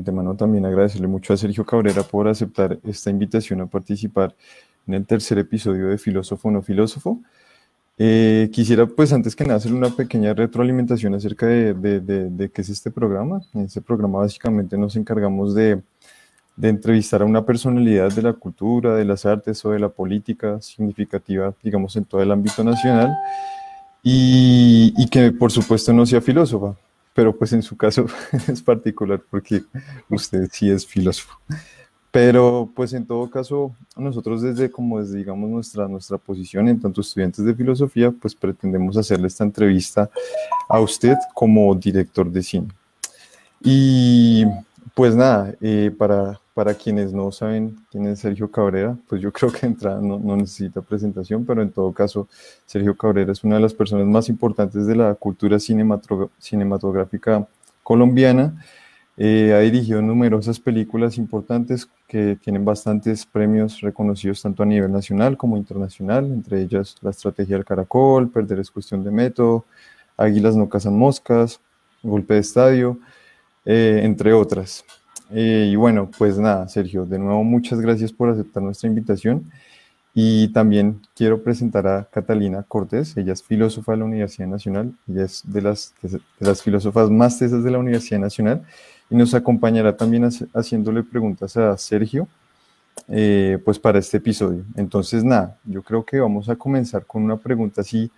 antemano también agradecerle mucho a Sergio Cabrera por aceptar esta invitación a participar en el tercer episodio de Filósofo no Filósofo. Eh, quisiera, pues, antes que nada, hacer una pequeña retroalimentación acerca de, de, qué es este programa. En este programa, básicamente, nos encargamos de, entrevistar a una personalidad de la cultura, de las artes o de la política significativa, digamos, en todo el ámbito nacional, y, y que, por supuesto, no sea filósofa, pero pues en su caso es particular porque usted sí es filósofo. Pero pues en todo caso, nosotros desde como desde digamos nuestra, nuestra posición en tanto estudiantes de filosofía, pues pretendemos hacerle esta entrevista a usted como director de cine. Y pues nada, eh, para, para quienes no saben quién es Sergio Cabrera, pues yo creo que entrada no, necesita presentación, pero en todo caso, Sergio Cabrera es una de las personas más importantes de la cultura cinematográfica colombiana eh, ha dirigido numerosas películas importantes que tienen bastantes premios reconocidos tanto a nivel nacional como internacional, entre ellas La Estrategia del Caracol, Perder es cuestión de método, Águilas no cazan moscas, Golpe de Estadio, eh, entre otras. Eh, y bueno, pues nada, Sergio, de nuevo muchas gracias por aceptar nuestra invitación. Y también quiero presentar a Catalina Cortés, ella es filósofa de la Universidad Nacional, ella es de las, filósofas más tesas de la Universidad Nacional y nos acompañará también haciéndole preguntas a Sergio, eh, pues para este episodio. Entonces, nada, yo creo que vamos a comenzar con una pregunta así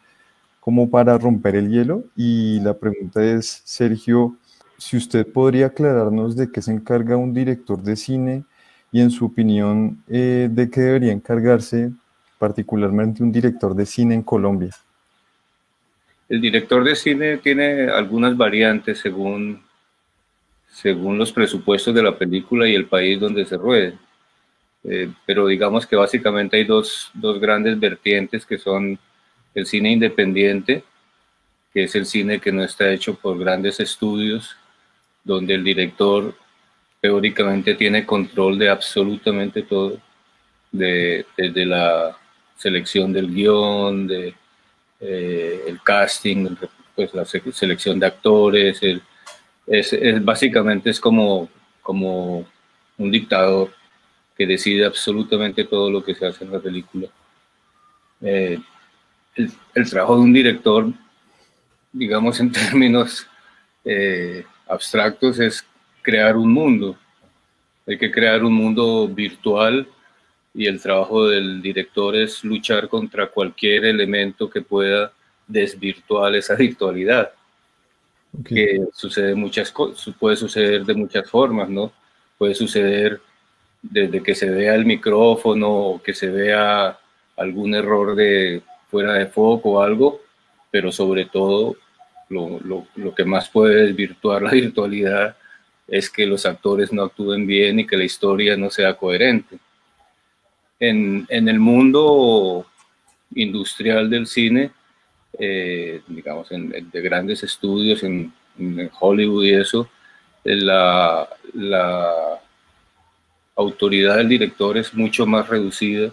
como para romper el hielo y la pregunta es, Sergio, si usted podría aclararnos de qué se encarga un director de cine y en su opinión, eh, de qué debería encargarse particularmente un director de cine en Colombia. El director de cine tiene algunas variantes según según los presupuestos de la película y el país donde se ruede. Eh, pero digamos que básicamente hay dos, dos, grandes vertientes que son el cine independiente, que es el cine que no está hecho por grandes estudios, donde el director teóricamente tiene control de absolutamente todo, de, desde la selección del guion, de, eh, el casting, pues la selección de actores, es, básicamente es como, como un dictador que decide absolutamente todo lo que se hace en la película. Eh, el, trabajo de un director, digamos en términos eh, abstractos, es crear un mundo. Hay que crear un mundo virtual y el trabajo del director es luchar contra cualquier elemento que pueda desvirtuar esa virtualidad que sucede muchas cosas, puede suceder de muchas formas, ¿no? Puede suceder desde que se vea el micrófono o que se vea algún error de fuera de foco o algo, pero sobre todo lo, lo, lo que más puede desvirtuar la virtualidad es que los actores no actúen bien y que la historia no sea coherente. En, en el mundo industrial del cine, eh, digamos, en, de grandes estudios en, Hollywood y eso, eh, la, la, autoridad del director es mucho más reducida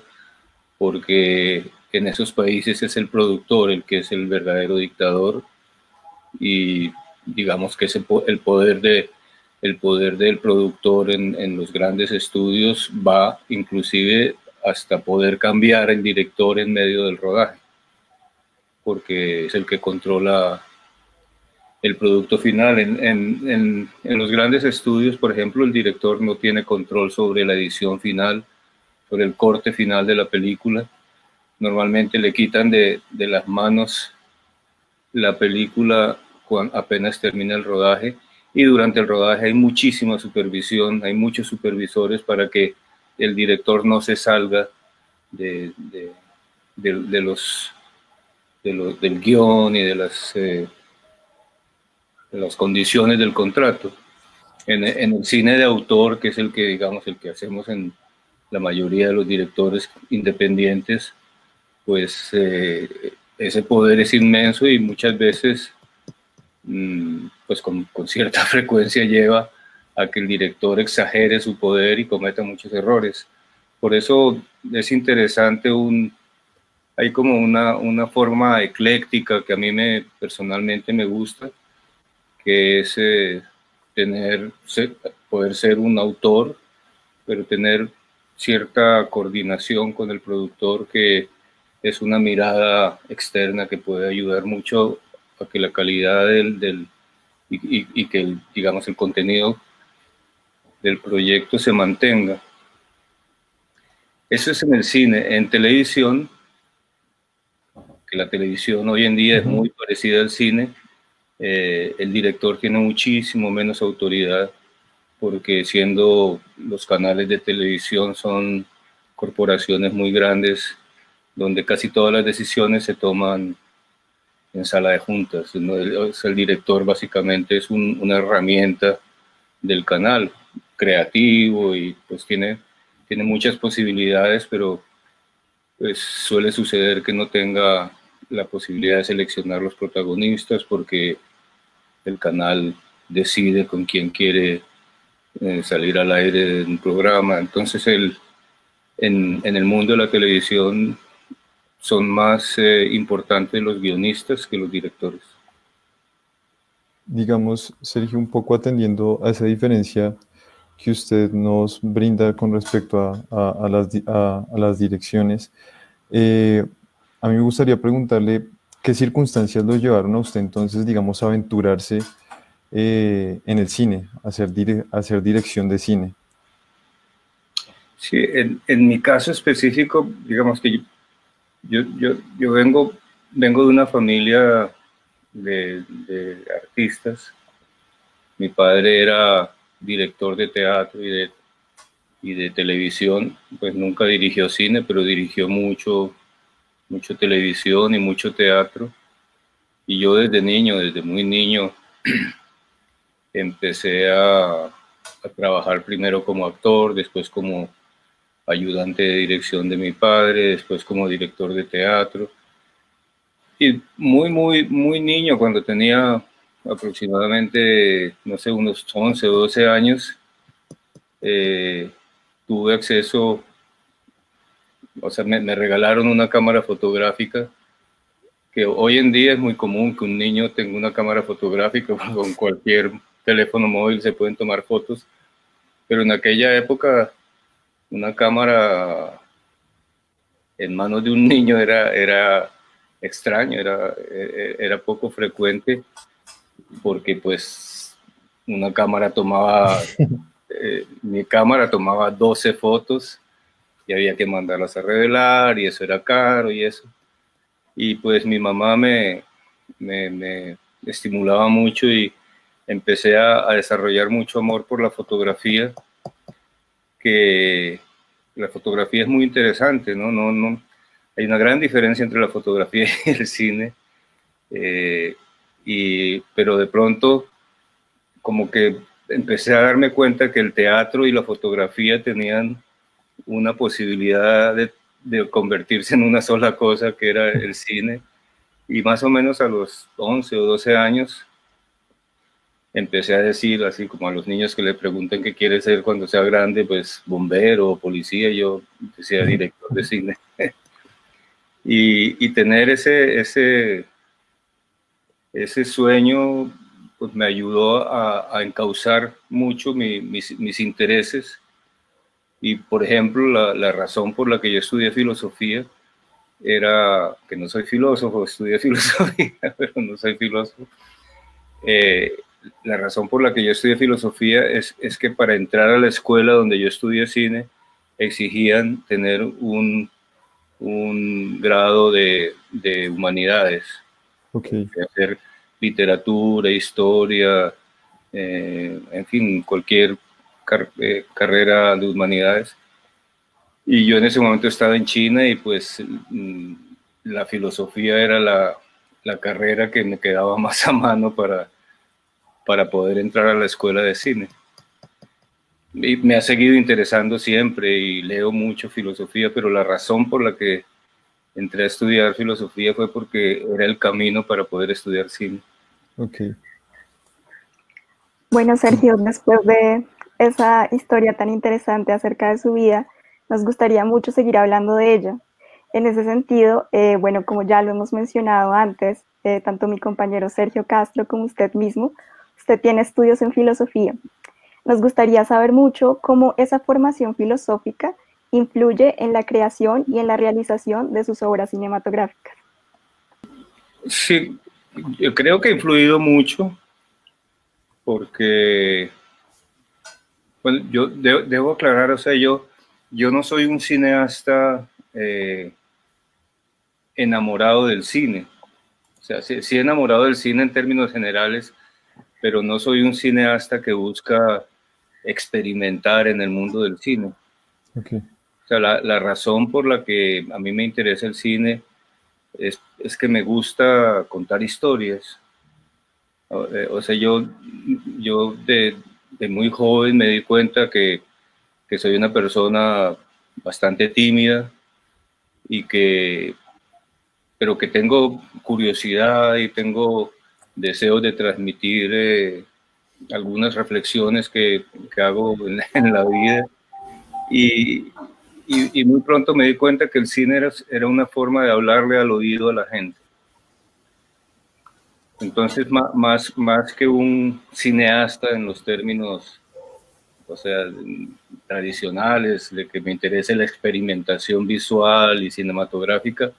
porque en esos países es el productor el que es el verdadero dictador y digamos que el poder de el poder del productor en, en, los grandes estudios va inclusive hasta poder cambiar el director en medio del rodaje porque es el que controla el producto final. En, los grandes estudios, por ejemplo, el director no tiene control sobre la edición final, sobre el corte final de la película. Normalmente le quitan de, las manos la película apenas termina el rodaje y durante el rodaje hay muchísima supervisión, hay muchos supervisores para que el director no se salga de los del guion y de las, eh, las condiciones del contrato. En, el cine de autor, que es el que, digamos, el que hacemos en la mayoría de los directores independientes, pues eh, ese poder es inmenso y muchas veces, mm, pues con, cierta frecuencia lleva a que el director exagere su poder y cometa muchos errores. Por eso es interesante un, hay como una, una forma ecléctica que a mí me, personalmente me gusta, que es eh, tener, poder ser un autor, pero tener cierta coordinación con el productor que es una mirada externa que puede ayudar mucho a que la calidad del, del y, y, que el, digamos el contenido del proyecto se mantenga. Eso es en el cine. En televisión, que la televisión hoy en día es muy parecida al cine, eh, el director tiene muchísimo menos autoridad porque siendo los canales de televisión son corporaciones muy grandes donde casi todas las decisiones se toman en sala de juntas. El, director básicamente es una herramienta del canal, creativo y pues tiene, tiene muchas posibilidades, pero pues suele suceder que no tenga la posibilidad de seleccionar los protagonistas porque el canal decide con quién quiere eh, salir al aire de un programa. Entonces el, en, en el mundo de la televisión son más eh, importantes los guionistas que los directores. Digamos, Sergio, un poco atendiendo a esa diferencia que usted nos brinda con respecto a, a, las, a las, direcciones, eh, a mí me gustaría preguntarle qué circunstancias lo llevaron a usted entonces, digamos, a aventurarse eh, en el cine, a hacer, hacer dirección de cine. Sí, en, en, mi caso específico, digamos que yo, yo, yo vengo, vengo de una familia de, artistas. Mi padre era director de teatro y de, y de televisión, pues nunca dirigió cine, pero dirigió mucho, mucho televisión y mucho teatro. Y yo desde niño, desde muy niño, empecé a, a trabajar primero como actor, después como ayudante de dirección de mi padre, después como director de teatro. Y muy, muy, muy niño, cuando tenía aproximadamente, no sé, unos 11 o 12 años, eh, tuve acceso, o sea, me, me, regalaron una cámara fotográfica, que hoy en día es muy común que un niño tenga una cámara fotográfica, con cualquier teléfono móvil se pueden tomar fotos, pero en aquella época una cámara en manos de un niño era, era extraño, era, e, e, era poco frecuente, porque pues una cámara tomaba, eh, mi cámara tomaba 12 fotos y había que mandarlas a revelar y eso era caro y eso. Y pues mi mamá me, me, me estimulaba mucho y empecé a, a desarrollar mucho amor por la fotografía que la fotografía es muy interesante, ¿no? No, no, hay una gran diferencia entre la fotografía y el cine, eh, y, pero de pronto como que empecé a darme cuenta que el teatro y la fotografía tenían una posibilidad de, de convertirse en una sola cosa, que era el cine, y más o menos a los 11 o 12 años empecé a decir, así como a los niños que le preguntan qué quiere ser cuando sea grande, pues bombero o policía, yo decía director de cine. y, y, tener ese, ese, ese sueño pues me ayudó a, a encauzar mucho mi, mis, mis, intereses. Y, por ejemplo, la, la, razón por la que yo estudié filosofía era que no soy filósofo, estudié filosofía, pero no soy filósofo. Eh, la razón por la que yo estudié filosofía es, es, que para entrar a la escuela donde yo estudié cine exigían tener un, un grado de, de humanidades, okay. hacer literatura, historia, eh, en fin, cualquier car eh, carrera de humanidades. Y yo en ese momento estaba en China y pues mm, la filosofía era la, la carrera que me quedaba más a mano para, para poder entrar a la escuela de cine. Y me ha seguido interesando siempre y leo mucho filosofía, pero la razón por la que entré a estudiar filosofía fue porque era el camino para poder estudiar cine. Ok. Bueno, Sergio, después de esa historia tan interesante acerca de su vida, nos gustaría mucho seguir hablando de ella. En ese sentido, eh, bueno, como ya lo hemos mencionado antes, eh, tanto mi compañero Sergio Castro como usted mismo usted tiene estudios en filosofía. Nos gustaría saber mucho cómo esa formación filosófica influye en la creación y en la realización de sus obras cinematográficas. Sí, yo creo que ha influido mucho porque, bueno, yo debo, aclarar, o sea, yo, yo no soy un cineasta eh, enamorado del cine. O sea, sí, sí, enamorado del cine en términos generales, pero no soy un cineasta que busca experimentar en el mundo del cine. Okay. O sea, la, la, razón por la que a mí me interesa el cine es, es que me gusta contar historias. Eh, o sea, yo, yo de, de muy joven me di cuenta que, que soy una persona bastante tímida y que, pero que tengo curiosidad y tengo deseos de transmitir eh, algunas reflexiones que, que hago en, en, la vida. Y, y, y, muy pronto me di cuenta que el cine era, era, una forma de hablarle al oído a la gente. Entonces, más, más que un cineasta en los términos, o sea, tradicionales, de que me interese la experimentación visual y cinematográfica,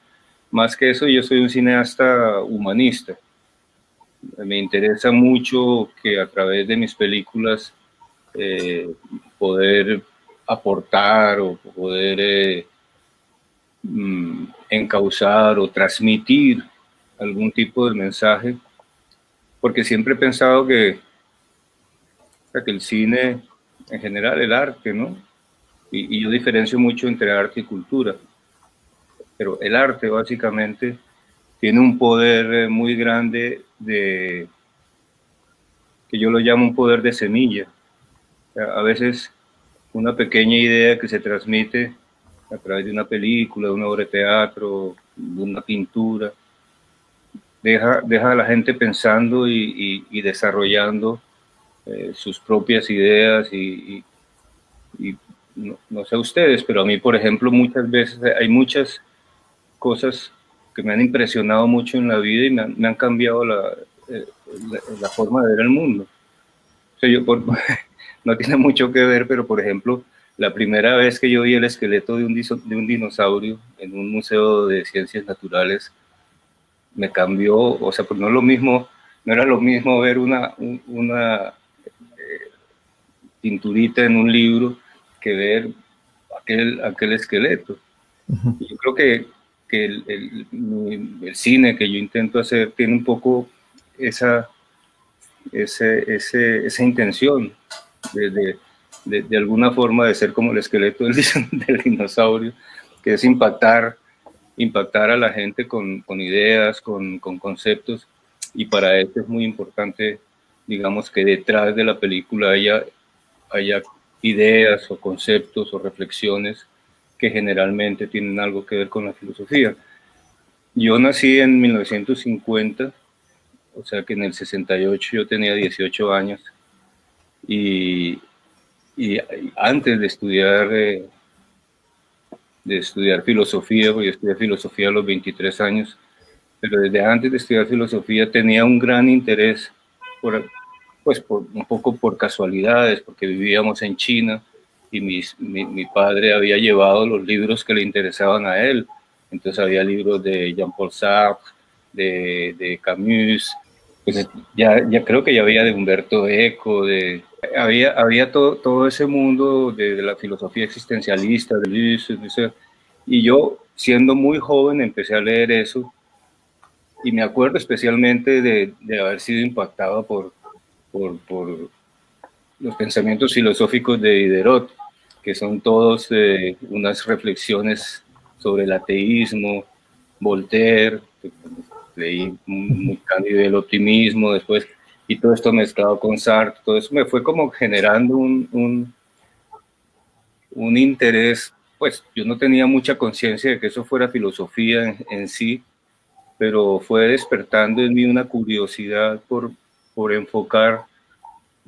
más que eso, yo soy un cineasta humanista me interesa mucho que a través de mis películas eh, poder aportar o poder eh, mm, encauzar o transmitir algún tipo de mensaje, porque siempre he pensado que, el cine, en general el arte, ¿no? Y, y yo diferencio mucho entre arte y cultura, pero el arte básicamente tiene un poder eh, muy grande de, que yo lo llamo un poder de semilla. A veces una pequeña idea que se transmite a través de una película, de una obra de teatro, de una pintura, deja, deja a la gente pensando y, y, desarrollando eh, sus propias ideas y, y no, no, sé ustedes, pero a mí, por ejemplo, muchas veces hay muchas cosas que me han impresionado mucho en la vida y me han, me han cambiado la, eh, la, la, forma de ver el mundo. O sea, yo por, no tiene mucho que ver, pero por ejemplo, la primera vez que yo vi el esqueleto de un, de un dinosaurio en un museo de ciencias naturales, me cambió, o sea, pues no es lo mismo, no era lo mismo ver una, una eh, pinturita en un libro que ver aquel, aquel esqueleto. Uh -huh. Yo creo que que el, el, el, cine que yo intento hacer tiene un poco esa, ese, ese, esa intención de, de, de, de, alguna forma de ser como el esqueleto del, del, dinosaurio, que es impactar, impactar a la gente con, con ideas, con, con, conceptos, y para eso es muy importante, digamos, que detrás de la película haya, haya ideas o conceptos o reflexiones que generalmente tienen algo que ver con la filosofía. Yo nací en 1950, o sea que en el 68 yo tenía 18 años y, y antes de estudiar eh, de estudiar filosofía, porque yo estudié filosofía a los 23 años, pero desde antes de estudiar filosofía tenía un gran interés por, pues un poco por casualidades, porque vivíamos en China y mis, mi, mi, padre había llevado los libros que le interesaban a él. Entonces había libros de Jean-Paul Sartre, de, de Camus, pues ya, ya creo que ya había de Humberto Eco, de, había, había todo, todo ese mundo de, de la filosofía existencialista, de Luis, y yo siendo muy joven empecé a leer eso. Y me acuerdo especialmente de, de haber sido impactado por, por, por los pensamientos filosóficos de Diderot, que son todos eh, unas reflexiones sobre el ateísmo, Voltaire, leí muy cándido del optimismo después, y todo esto mezclado con Sartre, todo eso me fue como generando un, un, un interés, pues yo no tenía mucha conciencia de que eso fuera filosofía en, en, sí, pero fue despertando en mí una curiosidad por, por enfocar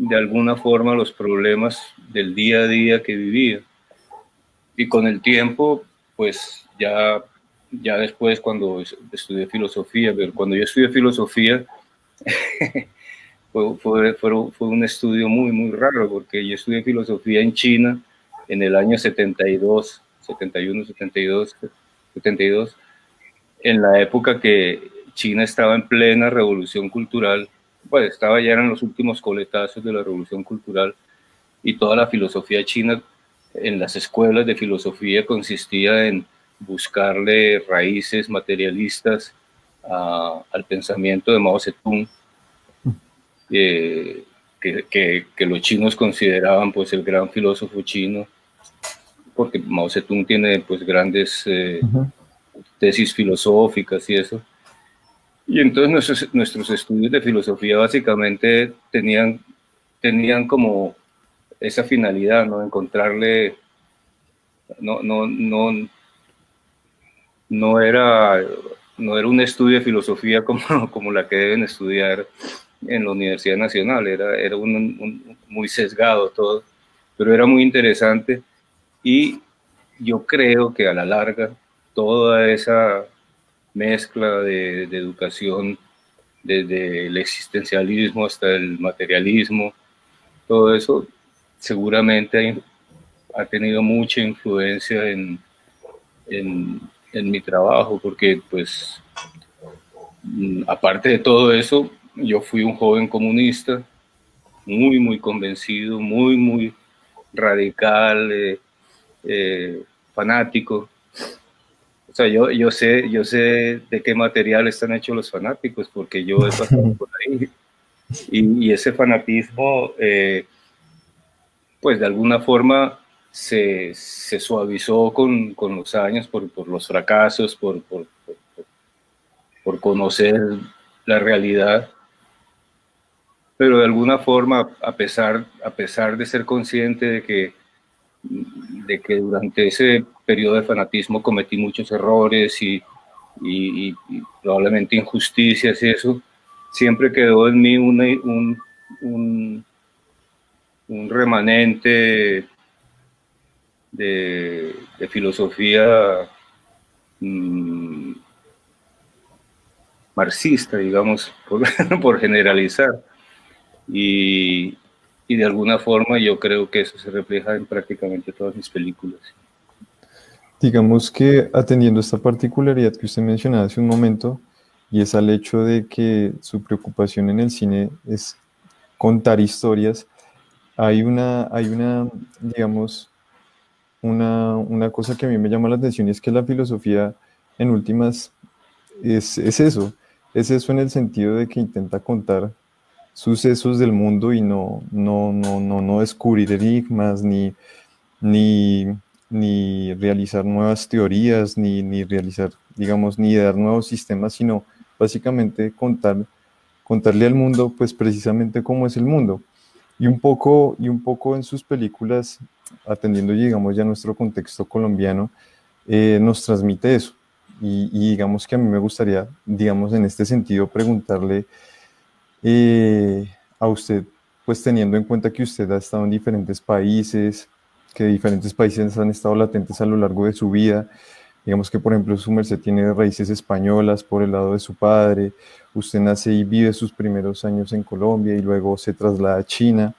de alguna forma los problemas del día a día que vivía. Y con el tiempo, pues ya, ya después cuando estudié filosofía, pero cuando yo estudié filosofía, fue, fue, fue, un estudio muy, muy raro, porque yo estudié filosofía en China en el año 72, 71, 72, 72, en la época que China estaba en plena revolución cultural, pues estaba ya en los últimos coletazos de la revolución cultural y toda la filosofía china en las escuelas de filosofía consistía en buscarle raíces materialistas al pensamiento de Mao Zedong, eh, que, que, los chinos consideraban pues el gran filósofo chino, porque Mao Zedong tiene pues grandes eh, tesis filosóficas y eso. Y entonces nuestros, nuestros estudios de filosofía básicamente tenían, tenían como esa finalidad, ¿no? Encontrarle, no, no, no, no era, no era un estudio de filosofía como, como la que deben estudiar en la Universidad Nacional, era, era un, muy sesgado todo, pero era muy interesante y yo creo que a la larga toda esa mezcla de, educación desde el existencialismo hasta el materialismo, todo eso seguramente ha tenido mucha influencia en, en, en mi trabajo, porque pues mm, aparte de todo eso, yo fui un joven comunista, muy, muy convencido, muy, muy radical, eh, eh, fanático. O sea, yo, yo, sé, yo sé de qué material están hechos los fanáticos, porque yo he pasado por ahí. Y, ese fanatismo eh, pues de alguna forma se, se suavizó con, con, los años por, por los fracasos, por, por, por, conocer la realidad. Pero de alguna forma, a pesar, a pesar de ser consciente de que, de que durante ese periodo de fanatismo cometí muchos errores y, probablemente injusticias y eso, siempre quedó en mí un, un un remanente de, filosofía mm, marxista, digamos, por, generalizar. Y, y, de alguna forma yo creo que eso se refleja en prácticamente todas mis películas. Digamos que atendiendo esta particularidad que usted mencionaba hace un momento, y es al hecho de que su preocupación en el cine es contar historias, hay una, hay una, digamos, una, una, cosa que a mí me llama la atención y es que la filosofía en últimas es, es, eso, es eso en el sentido de que intenta contar sucesos del mundo y no, no, no, no, no descubrir enigmas ni, ni, ni realizar nuevas teorías, ni, ni realizar, digamos, ni dar nuevos sistemas, sino básicamente contar, contarle al mundo pues precisamente cómo es el mundo y un poco, y un poco en sus películas, atendiendo, digamos, ya nuestro contexto colombiano, eh, nos transmite eso. Y, digamos que a mí me gustaría, digamos, en este sentido, preguntarle eh, a usted, pues teniendo en cuenta que usted ha estado en diferentes países, que diferentes países han estado latentes a lo largo de su vida, digamos que por ejemplo su merced tiene raíces españolas por el lado de su padre, Usted nace y vive sus primeros años en Colombia y luego se traslada a China,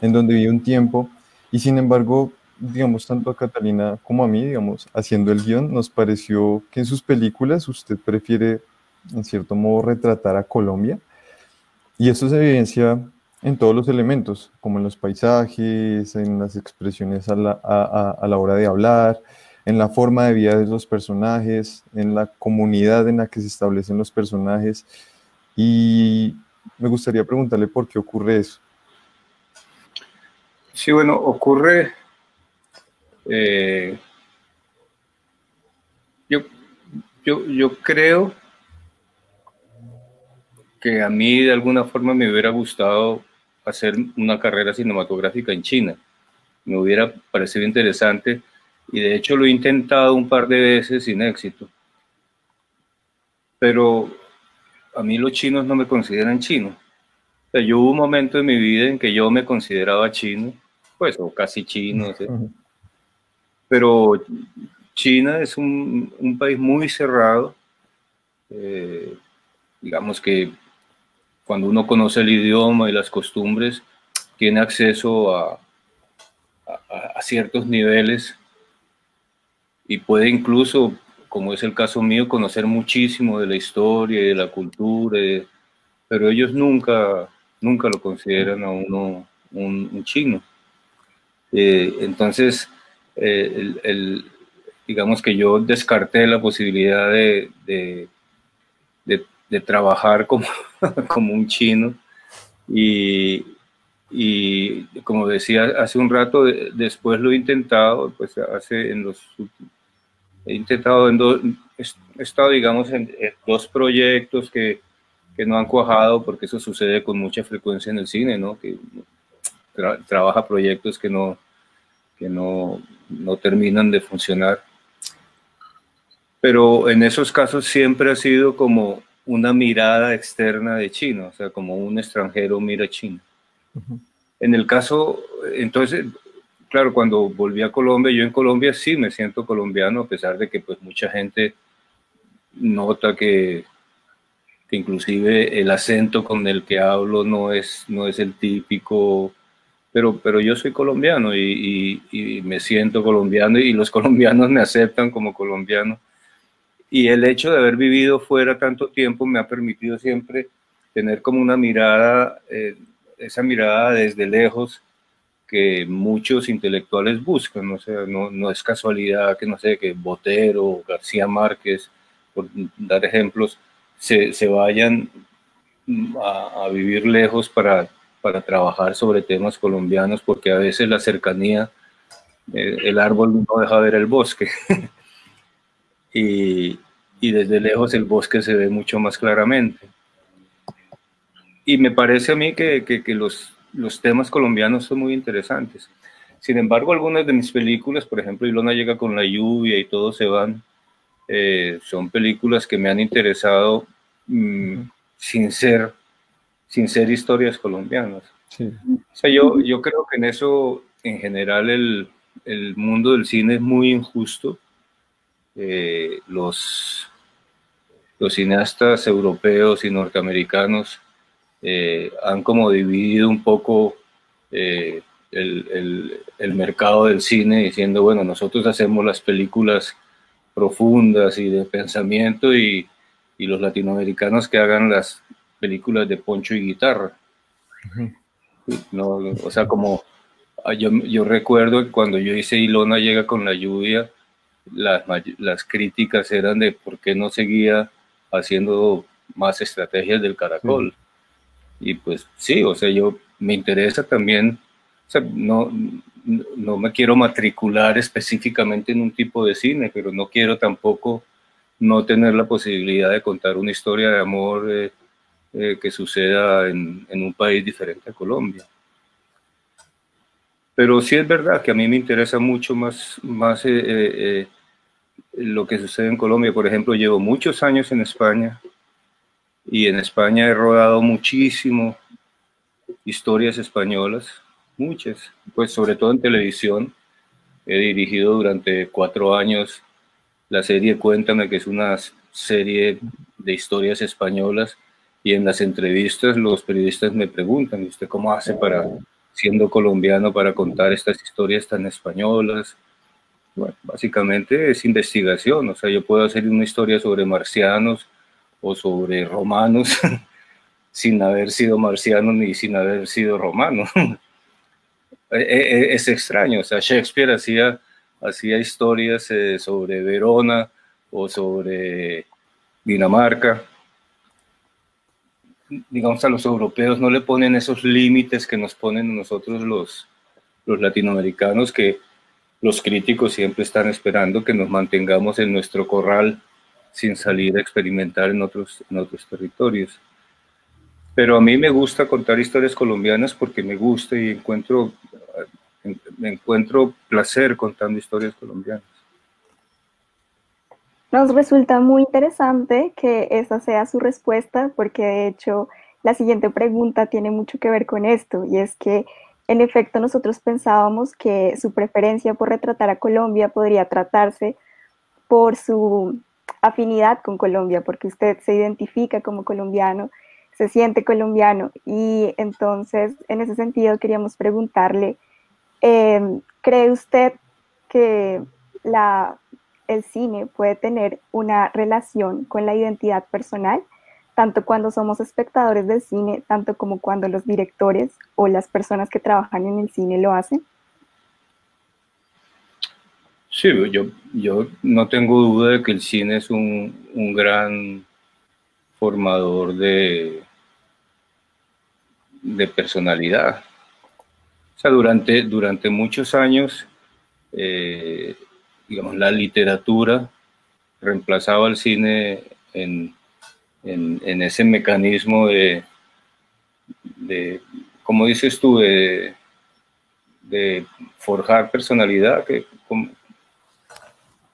en donde vive un tiempo. Y sin embargo, digamos, tanto a Catalina como a mí, digamos, haciendo el guion, nos pareció que en sus películas usted prefiere, en cierto modo, retratar a Colombia. Y eso se evidencia en todos los elementos, como en los paisajes, en las expresiones a la, a la hora de hablar, en la forma de vida de los personajes, en la comunidad en la que se establecen los personajes. Y me gustaría preguntarle por qué ocurre eso. Sí, bueno, ocurre... Eh, yo, yo, yo creo que a mí de alguna forma me hubiera gustado hacer una carrera cinematográfica en China. Me hubiera parecido interesante y de hecho lo he intentado un par de veces sin éxito. Pero a mí los chinos no me consideran chino. O yo hubo un momento en mi vida en que yo me consideraba chino, pues, o casi chino, pero China es un, país muy cerrado. Eh, digamos que cuando uno conoce el idioma y las costumbres, tiene acceso a, a, ciertos niveles y puede incluso, como es el caso mío, conocer muchísimo de la historia y de la cultura, pero ellos nunca, nunca lo consideran a uno un, chino. Eh, entonces, eh, el, digamos que yo descarté la posibilidad de, de, de, trabajar como, como un chino y, y como decía hace un rato, después lo he intentado, pues hace en los he intentado en dos, he estado digamos en, dos proyectos que, que, no han cuajado porque eso sucede con mucha frecuencia en el cine, ¿no? Que trabaja proyectos que no que no, no terminan de funcionar. Pero en esos casos siempre ha sido como una mirada externa de chino, o sea, como un extranjero mira China. En el caso, entonces, claro, cuando volví a Colombia, yo en Colombia sí me siento colombiano, a pesar de que pues mucha gente nota que, que inclusive el acento con el que hablo no es, no es el típico, pero, pero yo soy colombiano y, y, y me siento colombiano y los colombianos me aceptan como colombiano. Y el hecho de haber vivido fuera tanto tiempo me ha permitido siempre tener como una mirada eh, esa mirada desde lejos que muchos intelectuales buscan, o sea, no, no es casualidad que, no sé, que Botero, García Márquez, por dar ejemplos, se, se vayan a, a, vivir lejos para, para trabajar sobre temas colombianos, porque a veces la cercanía, eh, el árbol no deja ver el bosque. y, y desde lejos el bosque se ve mucho más claramente y me parece a mí que, que, los, los, temas colombianos son muy interesantes. Sin embargo, algunas de mis películas, por ejemplo, Ilona llega con la lluvia y todos se van, eh, son películas que me han interesado mmm, sin, ser, sin ser historias colombianas. Sí. O sea, yo, yo creo que en eso, en general, el, el mundo del cine es muy injusto. Eh, los, los cineastas europeos y norteamericanos eh, han como dividido un poco eh, el, el, el, mercado del cine diciendo, bueno, nosotros hacemos las películas profundas y de pensamiento y, y los latinoamericanos que hagan las películas de poncho y guitarra. no, o sea, como ah, yo, yo recuerdo que cuando yo hice Ilona llega con la lluvia, las, las críticas eran de por qué no seguía haciendo más estrategias del caracol. Y pues sí, o sea, yo me interesa también, o sea, no, no me quiero matricular específicamente en un tipo de cine, pero no quiero tampoco no tener la posibilidad de contar una historia de amor eh, eh, que suceda en, en, un país diferente a Colombia. Pero sí es verdad que a mí me interesa mucho más, más eh, eh lo que sucede en Colombia. Por ejemplo, llevo muchos años en España y en España he rodado muchísimo historias españolas, muchas, pues sobre todo en televisión. He dirigido durante cuatro años la serie Cuéntame, que es una serie de historias españolas, y en las entrevistas los periodistas me preguntan, ¿usted cómo hace para, siendo colombiano, para contar estas historias tan españolas? Bueno, básicamente es investigación, o sea, yo puedo hacer una historia sobre marcianos, o sobre romanos sin haber sido marciano ni sin haber sido romano. E, e, es extraño, o sea, Shakespeare hacía, hacía historias eh, sobre Verona o sobre Dinamarca. Digamos, a los europeos no le ponen esos límites que nos ponen nosotros los, los latinoamericanos, que los críticos siempre están esperando que nos mantengamos en nuestro corral sin salir a experimentar en otros, en otros territorios. Pero a mí me gusta contar historias colombianas porque me gusta y encuentro, encuentro placer contando historias colombianas. Nos resulta muy interesante que esa sea su respuesta porque de hecho la siguiente pregunta tiene mucho que ver con esto y es que en efecto nosotros pensábamos que su preferencia por retratar a Colombia podría tratarse por su afinidad con Colombia, porque usted se identifica como colombiano, se siente colombiano. Y entonces, en ese sentido, queríamos preguntarle, em, ¿cree usted que la, el cine puede tener una relación con la identidad personal? tanto cuando somos espectadores del cine, tanto como cuando los directores o las personas que trabajan en el cine lo hacen? Sí, yo, yo no tengo duda de que el cine es un, un gran formador de, de personalidad. O sea, durante, durante muchos años, eh, digamos, la literatura reemplazaba al cine en, en, ese mecanismo de, de, como dices tú, de, de forjar personalidad. Que,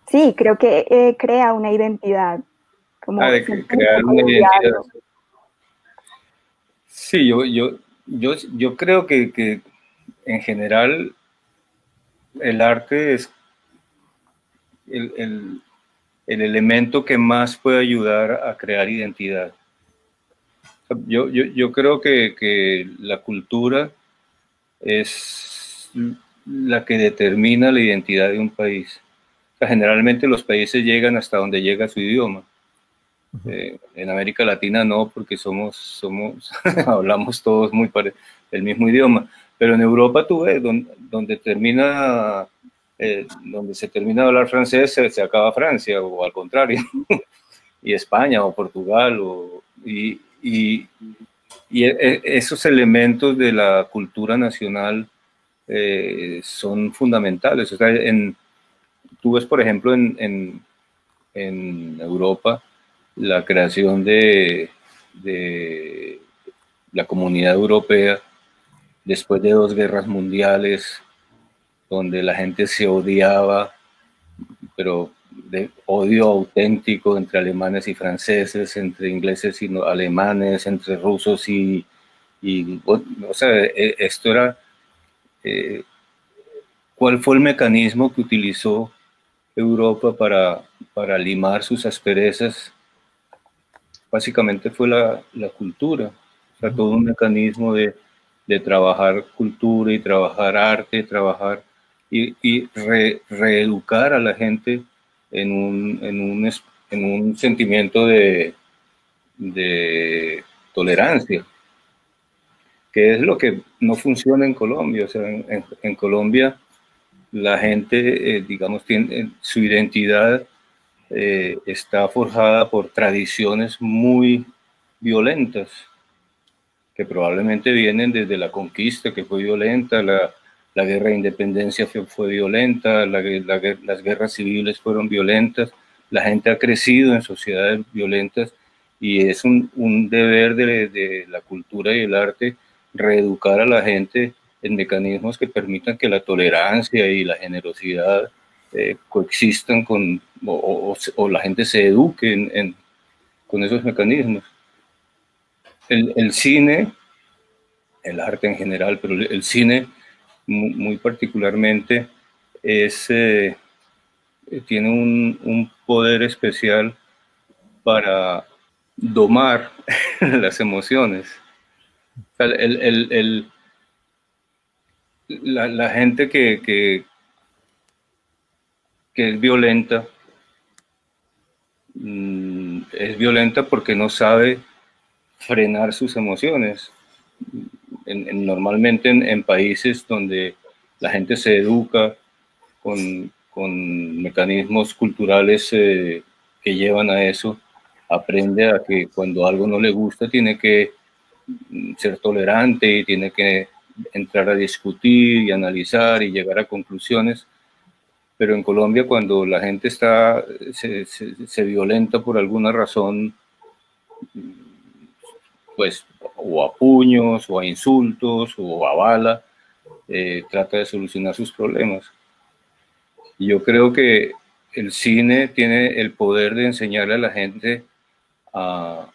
Sí, creo que eh, crea una identidad. Como ah, de crear una identidad. Sí, yo, yo, yo, yo creo que, que en general el arte es el, el, el elemento que más puede ayudar a crear identidad. Yo, yo, yo creo que, que, la cultura es la que determina la identidad de un país. generalmente los países llegan hasta donde llega su idioma. Eh, en América Latina no, porque somos, somos hablamos todos muy el mismo idioma. Pero en Europa tú ves donde, donde termina eh, donde se termina de hablar francés, se, acaba Francia, o al contrario, y España, o Portugal, o, y, e, e, esos elementos de la cultura nacional eh, son fundamentales. Tú ves, por ejemplo, en, Europa la creación de la comunidad europea después de dos guerras mundiales, donde la gente se odiaba, pero de odio auténtico entre alemanes y franceses, entre ingleses y alemanes, entre rusos y, o sea, e, esto era, eh, ¿cuál fue el mecanismo que utilizó Europa para, para limar sus asperezas? Básicamente fue la, la cultura, o sea, todo un mecanismo de, de trabajar cultura y trabajar arte, trabajar y, reeducar a la gente en un, en un, en un sentimiento de, tolerancia, que es lo que no funciona en Colombia. O sea, en, Colombia la gente, eh, digamos, tiene su identidad eh, está forjada por tradiciones muy violentas, que probablemente vienen desde la conquista, que fue violenta, la, la guerra de independencia fue, violenta, las guerras civiles fueron violentas, la gente ha crecido en sociedades violentas y es un, deber de, la cultura y el arte reeducar a la gente en mecanismos que permitan que la tolerancia y la generosidad eh, coexistan con, o, la gente se eduque con esos mecanismos. El, el, cine, el arte en general, pero el cine muy, particularmente, es, eh, tiene un, poder especial para domar las emociones. el, la, gente que, que, es violenta mm, es violenta porque no sabe frenar sus emociones normalmente en, países donde la gente se educa con, mecanismos culturales eh, que llevan a eso, aprende a que cuando algo no le gusta tiene que mm, ser tolerante y tiene que entrar a discutir y analizar y llegar a conclusiones. Pero en Colombia cuando la gente está, se violenta por alguna razón, pues o a puños, o a insultos, o a bala, eh, trata de solucionar sus problemas. Yo creo que el cine tiene el poder de enseñarle a la gente a,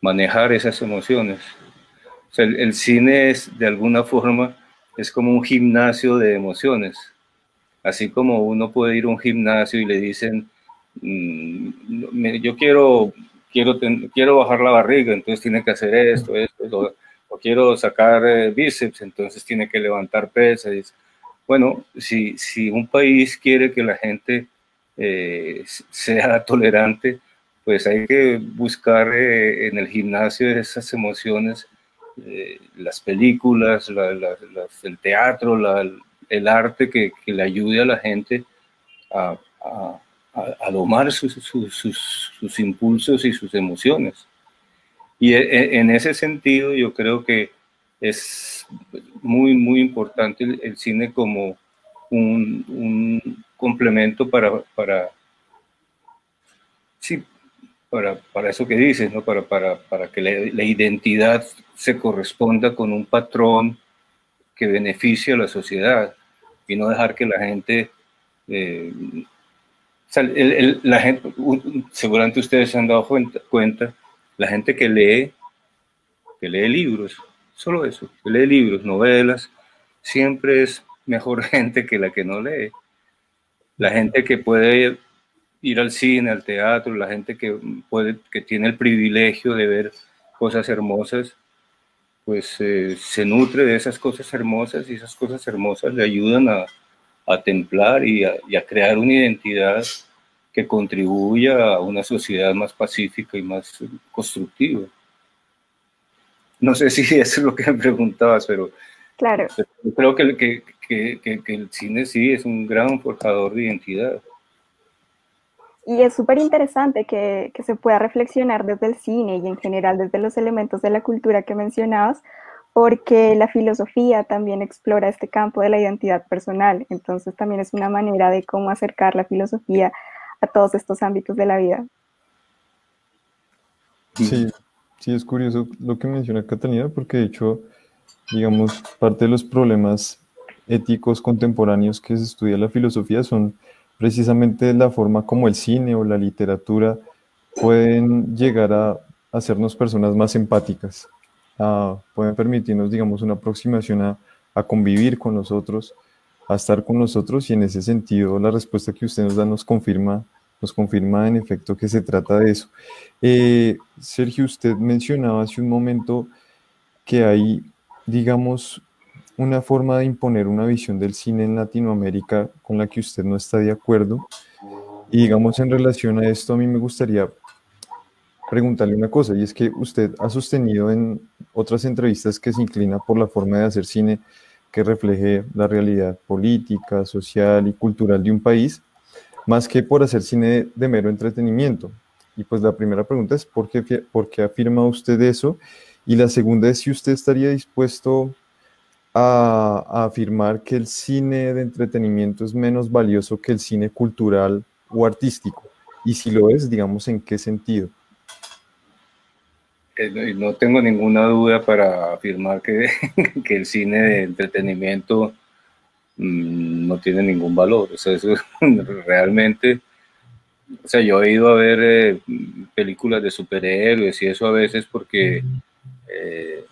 manejar esas emociones. el, cine es, de alguna forma, es como un gimnasio de emociones. Así como uno puede ir a un gimnasio y le dicen, mm, yo quiero quiero, quiero bajar la barriga, entonces tiene que hacer esto, esto, o, quiero sacar eh, bíceps, entonces tiene que levantar pesas. Bueno, si, si un país quiere que la gente eh, sea tolerante, pues hay que buscar eh, en el gimnasio esas emociones, las películas, el teatro, el arte que, que, le ayude a la gente a, a, domar sus, sus, impulsos y sus emociones. Y e, e, en ese sentido yo creo que es muy, muy importante el, cine como un, complemento para, para, sí, para, para, eso que dices, ¿no? para, para, para que la, identidad se corresponda con un patrón que beneficie a la sociedad y no dejar que la gente eh, seguramente ustedes se han dado cuenta, la gente que lee, que lee libros, solo eso, lee libros, novelas, siempre es mejor gente que la que no lee. La gente que puede ir al cine, al teatro, la gente que, puede, que tiene el privilegio de ver cosas hermosas, pues eh, se nutre de esas cosas hermosas y esas cosas hermosas le ayudan a, a templar y a, crear una identidad que contribuya a una sociedad más pacífica y más constructiva. No sé si eso es lo que me preguntabas, pero, claro. creo que, que, que, que, el cine sí es un gran forjador de identidad. Y es súper interesante que, que, se pueda reflexionar desde el cine y en general desde los elementos de la cultura que mencionabas, porque la filosofía también explora este campo de la identidad personal, entonces también es una manera de cómo acercar la filosofía a todos estos ámbitos de la vida. Sí, sí, es curioso lo que menciona Catalina, porque de hecho, digamos, parte de los problemas éticos contemporáneos que se estudia la filosofía son precisamente la forma como el cine o la literatura pueden llegar a hacernos personas más empáticas pueden permitirnos, digamos, una aproximación a, a, convivir con nosotros, a estar con nosotros y en ese sentido la respuesta que usted nos da nos confirma, nos confirma en efecto que se trata de eso. Eh, Sergio, usted mencionaba hace un momento que hay, digamos, una forma de imponer una visión del cine en Latinoamérica con la que usted no está de acuerdo. Y digamos, en relación a esto, a mí me gustaría preguntarle una cosa, y es que usted ha sostenido en otras entrevistas que se inclina por la forma de hacer cine que refleje la realidad política, social y cultural de un país, más que por hacer cine de, mero entretenimiento. Y pues la primera pregunta es, ¿por qué, ¿por qué afirma usted eso? Y la segunda es si usted estaría dispuesto a, a, afirmar que el cine de entretenimiento es menos valioso que el cine cultural o artístico. Y si lo es, digamos, ¿en qué sentido? Eh, no tengo ninguna duda para afirmar que, que el cine de entretenimiento mm, no tiene ningún valor. O sea, eso realmente, o sea, yo he ido a ver eh, películas de superhéroes y eso a veces porque eh,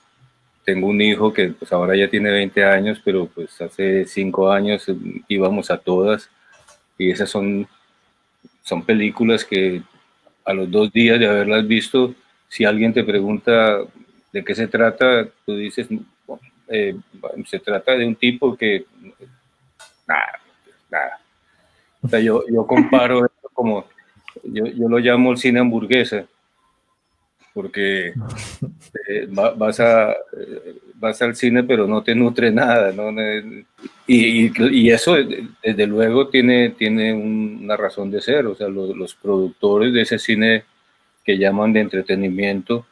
tengo un hijo que pues ahora ya tiene 20 años, pero pues hace 5 años íbamos a todas y esas son, son películas que a los dos días de haberlas visto si alguien te pregunta de qué se trata, tú dices, eh, se trata de un tipo que, nada, nada. O sea, yo, yo comparo esto como, yo, yo lo llamo el cine hamburguesa, porque eh, vas, a, vas al cine pero no te nutre nada, ¿no? Y, y, eso desde luego tiene, tiene una razón de ser, o sea, los, los productores de ese cine que llaman de entretenimiento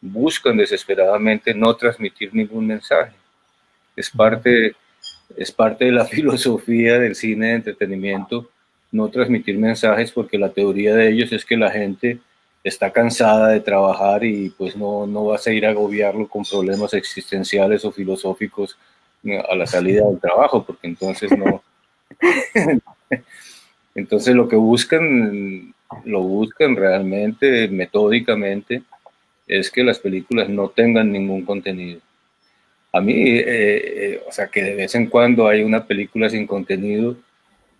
buscan desesperadamente no transmitir ningún mensaje. Es parte, es parte de la filosofía del cine de entretenimiento no transmitir mensajes porque la teoría de ellos es que la gente está cansada de trabajar y pues no, no vas a ir a agobiarlo con problemas existenciales o filosóficos eh, a la salida del trabajo, porque entonces no... entonces lo que buscan lo buscan realmente, metódicamente, es que las películas no tengan ningún contenido. A mí, eh, eh, o sea, que de vez en cuando hay una película sin contenido,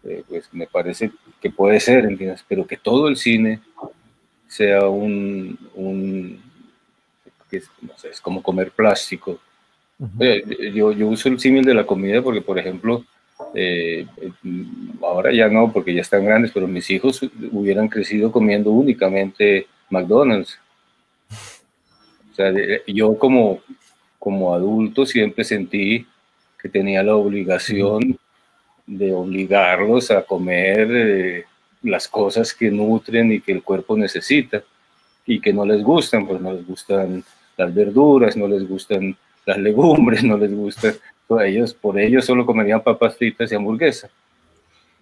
eh, pues me parece que puede ser, ¿entiendes? Pero que todo el cine sea un, un no sé, es como comer plástico. yo, yo uso el símil de la comida porque, por ejemplo, eh, ahora ya no, porque ya están grandes, pero mis hijos hubieran crecido comiendo únicamente McDonald's. O sea, yo como, como adulto siempre sentí que tenía la obligación de obligarlos a comer eh, las cosas que nutren y que el cuerpo necesita y que no les gustan, pues no les gustan las verduras, no les gustan las legumbres, no les gustan, pues ellos, por ellos solo comerían papas fritas y hamburguesas.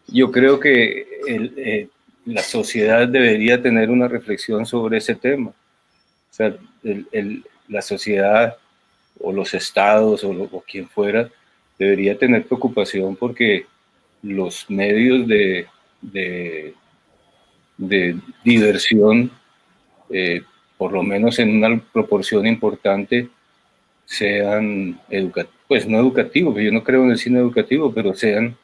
Yo creo que eh, la sociedad debería tener una reflexión sobre ese tema. O sea, la sociedad o los estados o, o, quien fuera debería tener preocupación porque los medios de, de, diversión, eh, por lo menos en una proporción importante, sean educativos, pues no educativos, yo no creo en el cine educativo, pero sean,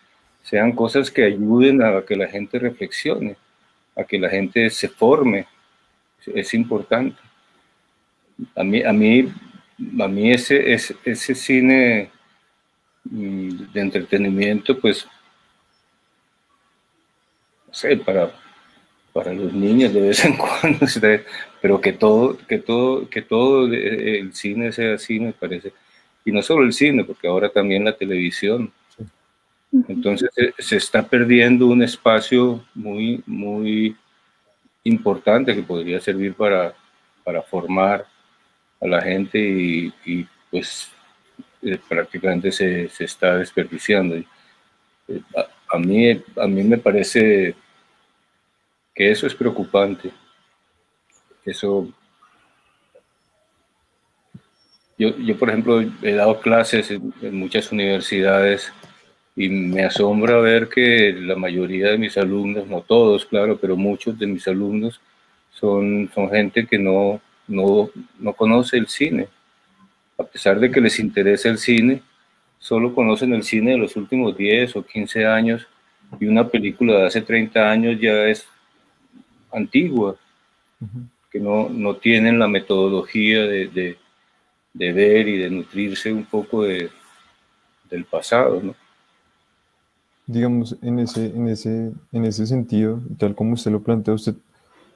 sean cosas que ayuden a que la gente reflexione, a que la gente se forme, es importante. A mí, a mí, a mí ese, ese, ese cine mm, de entretenimiento, pues sé, para, para los niños de vez en cuando, pero que todo, que todo, que todo el cine sea así, me parece. Y no solo el cine, porque ahora también la televisión. Entonces se está perdiendo un espacio muy, muy importante que podría servir para, para formar a la gente y, pues eh, prácticamente se, se, está desperdiciando. Eh, a, a, mí, a mí me parece que eso es preocupante. Eso. Yo, yo por ejemplo, he dado clases en, muchas universidades y me asombra ver que la mayoría de mis alumnos, no todos, claro, pero muchos de mis alumnos son, son gente que no, no, no conoce el cine. A pesar de que les interesa el cine, solo conocen el cine de los últimos 10 o 15 años y una película de hace 30 años ya es antigua, que no, no, tienen la metodología de, de, ver y de nutrirse un poco de, del pasado, ¿no? Digamos, en ese, en ese, en ese sentido, tal como usted lo plantea, usted,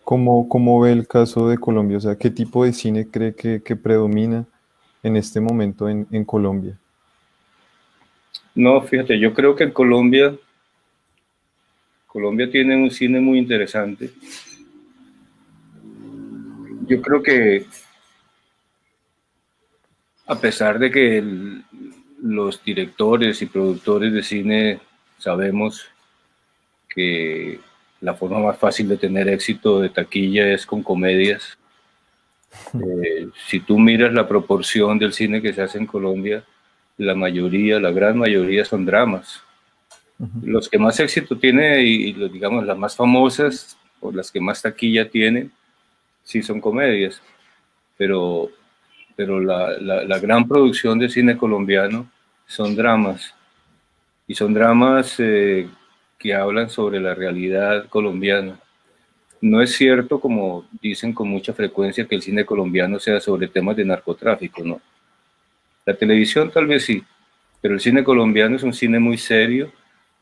¿cómo, ¿cómo ve el caso de Colombia? O sea, ¿qué tipo de cine cree que, que predomina en este momento en, en Colombia? No, fíjate, yo creo que en Colombia Colombia tiene un cine muy interesante yo creo que a pesar de que los directores y productores de cine sabemos que la forma más fácil de tener éxito de taquilla es con comedias. Eh, si tú miras la proporción del cine que se hace en Colombia, la mayoría, la gran mayoría son dramas. Los que más éxito tienen y, digamos las más famosas o las que más taquilla tienen sí son comedias, pero, pero la, la, gran producción de cine colombiano son dramas, y son dramas eh, que hablan sobre la realidad colombiana. No es cierto, como dicen con mucha frecuencia, que el cine colombiano sea sobre temas de narcotráfico, ¿no? La televisión tal vez sí, pero el cine colombiano es un cine muy serio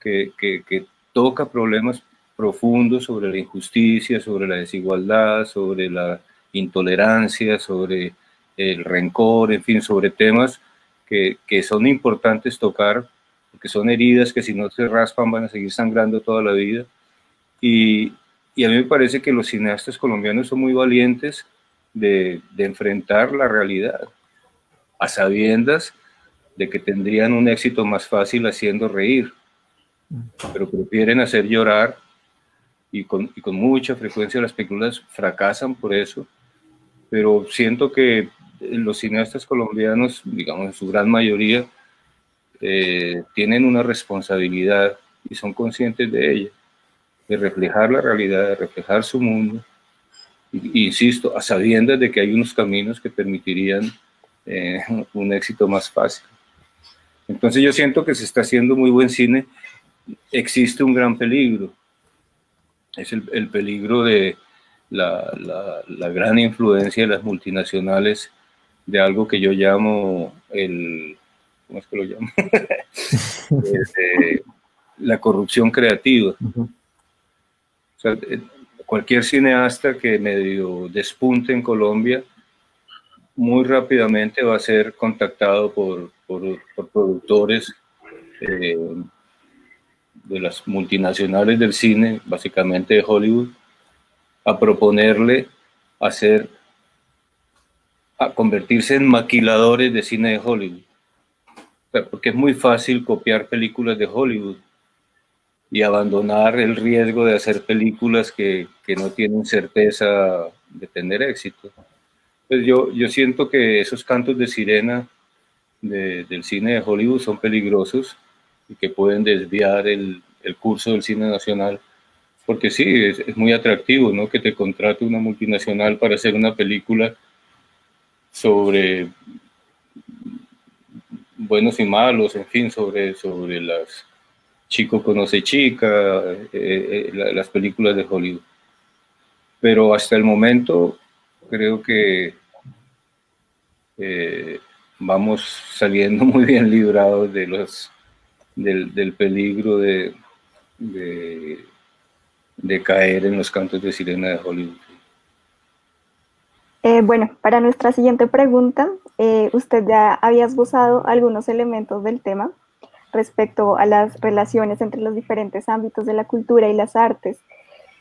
que, que, que toca problemas profundo sobre la injusticia, sobre la desigualdad, sobre la intolerancia, sobre el rencor, en fin, sobre temas que, que son importantes tocar, porque son heridas que si no se raspan van a seguir sangrando toda la vida. Y, y a mí me parece que los cineastas colombianos son muy valientes de, de enfrentar la realidad, a sabiendas de que tendrían un éxito más fácil haciendo reír, pero prefieren hacer llorar y con, y con mucha frecuencia las películas fracasan por eso, pero siento que los cineastas colombianos, digamos en su gran mayoría, eh, tienen una responsabilidad y son conscientes de ella, de reflejar la realidad, de reflejar su mundo, insisto, a sabiendas de que hay unos caminos que permitirían eh, un éxito más fácil. Entonces yo siento que se está haciendo muy buen cine, existe un gran peligro, es el, peligro de, la, la, gran influencia de las multinacionales de algo que yo llamo el, ¿cómo es que lo llamo? Este, la corrupción creativa. Eh, cualquier cineasta que medio despunte en Colombia, muy rápidamente va a ser contactado por, por, productores eh, de las multinacionales del cine, básicamente de Hollywood, a proponerle hacer, a convertirse en maquiladores de cine de Hollywood. porque es muy fácil copiar películas de Hollywood y abandonar el riesgo de hacer películas que, que no tienen certeza de tener éxito. Pues yo, yo siento que esos cantos de sirena del cine de Hollywood son peligrosos y que pueden desviar el, el curso del cine nacional, porque sí, es, es, muy atractivo, ¿no? Que te contrate una multinacional para hacer una película sobre buenos y malos, en fin, sobre, sobre las chico conoce chica, eh, eh, las películas de Hollywood. Pero hasta el momento creo que eh, vamos saliendo muy bien librados de los, del, peligro de, de, caer en los cantos de sirena de Hollywood. Bueno, para nuestra siguiente pregunta, usted ya había esbozado algunos elementos del tema, respecto a las relaciones entre los diferentes ámbitos de la cultura y las artes.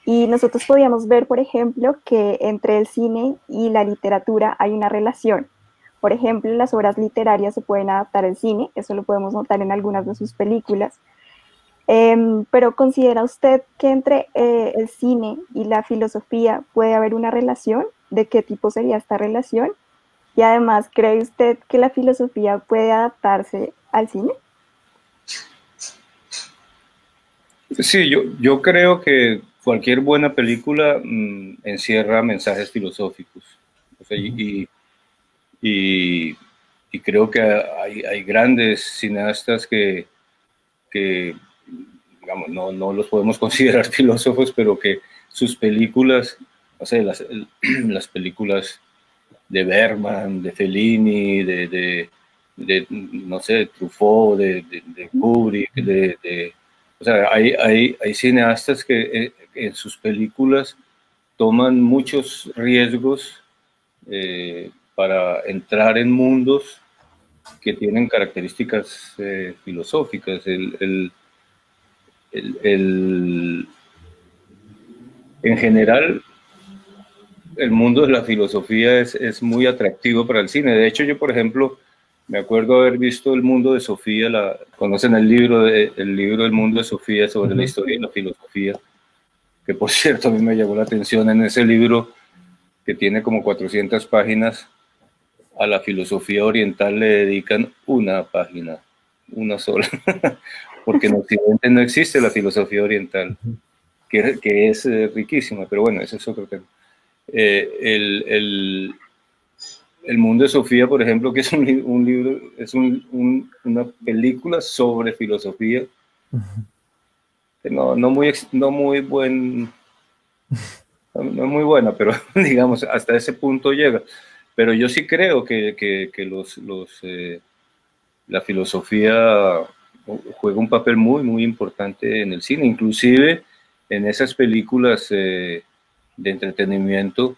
Y nosotros podíamos ver, por ejemplo, que entre el cine y la literatura hay una relación. Por ejemplo, las obras literarias se pueden adaptar al cine, eso lo podemos notar en algunas de sus películas. Em, pero ¿considera usted que entre eh, el cine y la filosofía puede haber una relación? ¿De qué tipo sería esta relación? Y además, ¿cree usted que la filosofía puede adaptarse al cine? Sí, yo, yo creo que cualquier buena película mm, encierra mensajes filosóficos. y, y, creo que hay, hay, grandes cineastas que, que digamos, no, no, los podemos considerar filósofos, pero que sus películas, o sea, las, las películas de Bergman, de Fellini, de, de, no sé, Truffaut, de, de Kubrick, de o sea, hay, hay, hay cineastas que eh, en sus películas toman muchos riesgos eh, para entrar en mundos que tienen características eh, filosóficas. El, el, el, en general, el mundo de la filosofía es, es, muy atractivo para el cine. De hecho, yo, por ejemplo, me acuerdo haber visto El mundo de Sofía, la, conocen el libro, de, el libro El mundo de Sofía sobre la historia y la filosofía, que por cierto a mí me llamó la atención en ese libro que tiene como 400 páginas, a la filosofía oriental le dedican una página, una sola, porque en Occidente no existe la filosofía oriental, que, que es eh, riquísima, pero bueno, ese es otro tema. Eh, el, el, el mundo de Sofía, por ejemplo, que es un, libro, es una película sobre filosofía. No, no, muy, no muy buen, no, muy buena, pero digamos, hasta ese punto llega. Pero yo sí creo que, que, los, los eh, la filosofía juega un papel muy, muy importante en el cine, inclusive en esas películas eh, de entretenimiento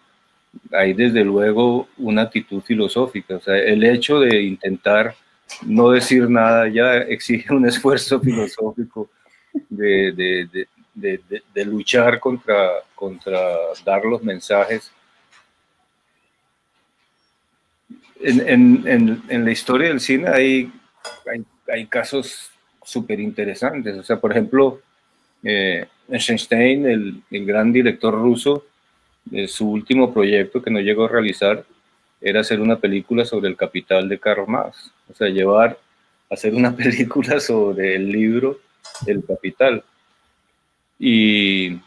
hay desde luego una actitud filosófica. O sea, el hecho de intentar no decir nada ya exige un esfuerzo filosófico de, de, de, de luchar contra, contra dar los mensajes. En, en, en, la historia del cine hay, hay, hay casos súper interesantes. O sea, por ejemplo, eh, Eisenstein, el, el gran director ruso, su último proyecto que no llegó a realizar era hacer una película sobre el capital de Karl Marx, o sea, llevar, hacer una película sobre el libro El Capital. Y,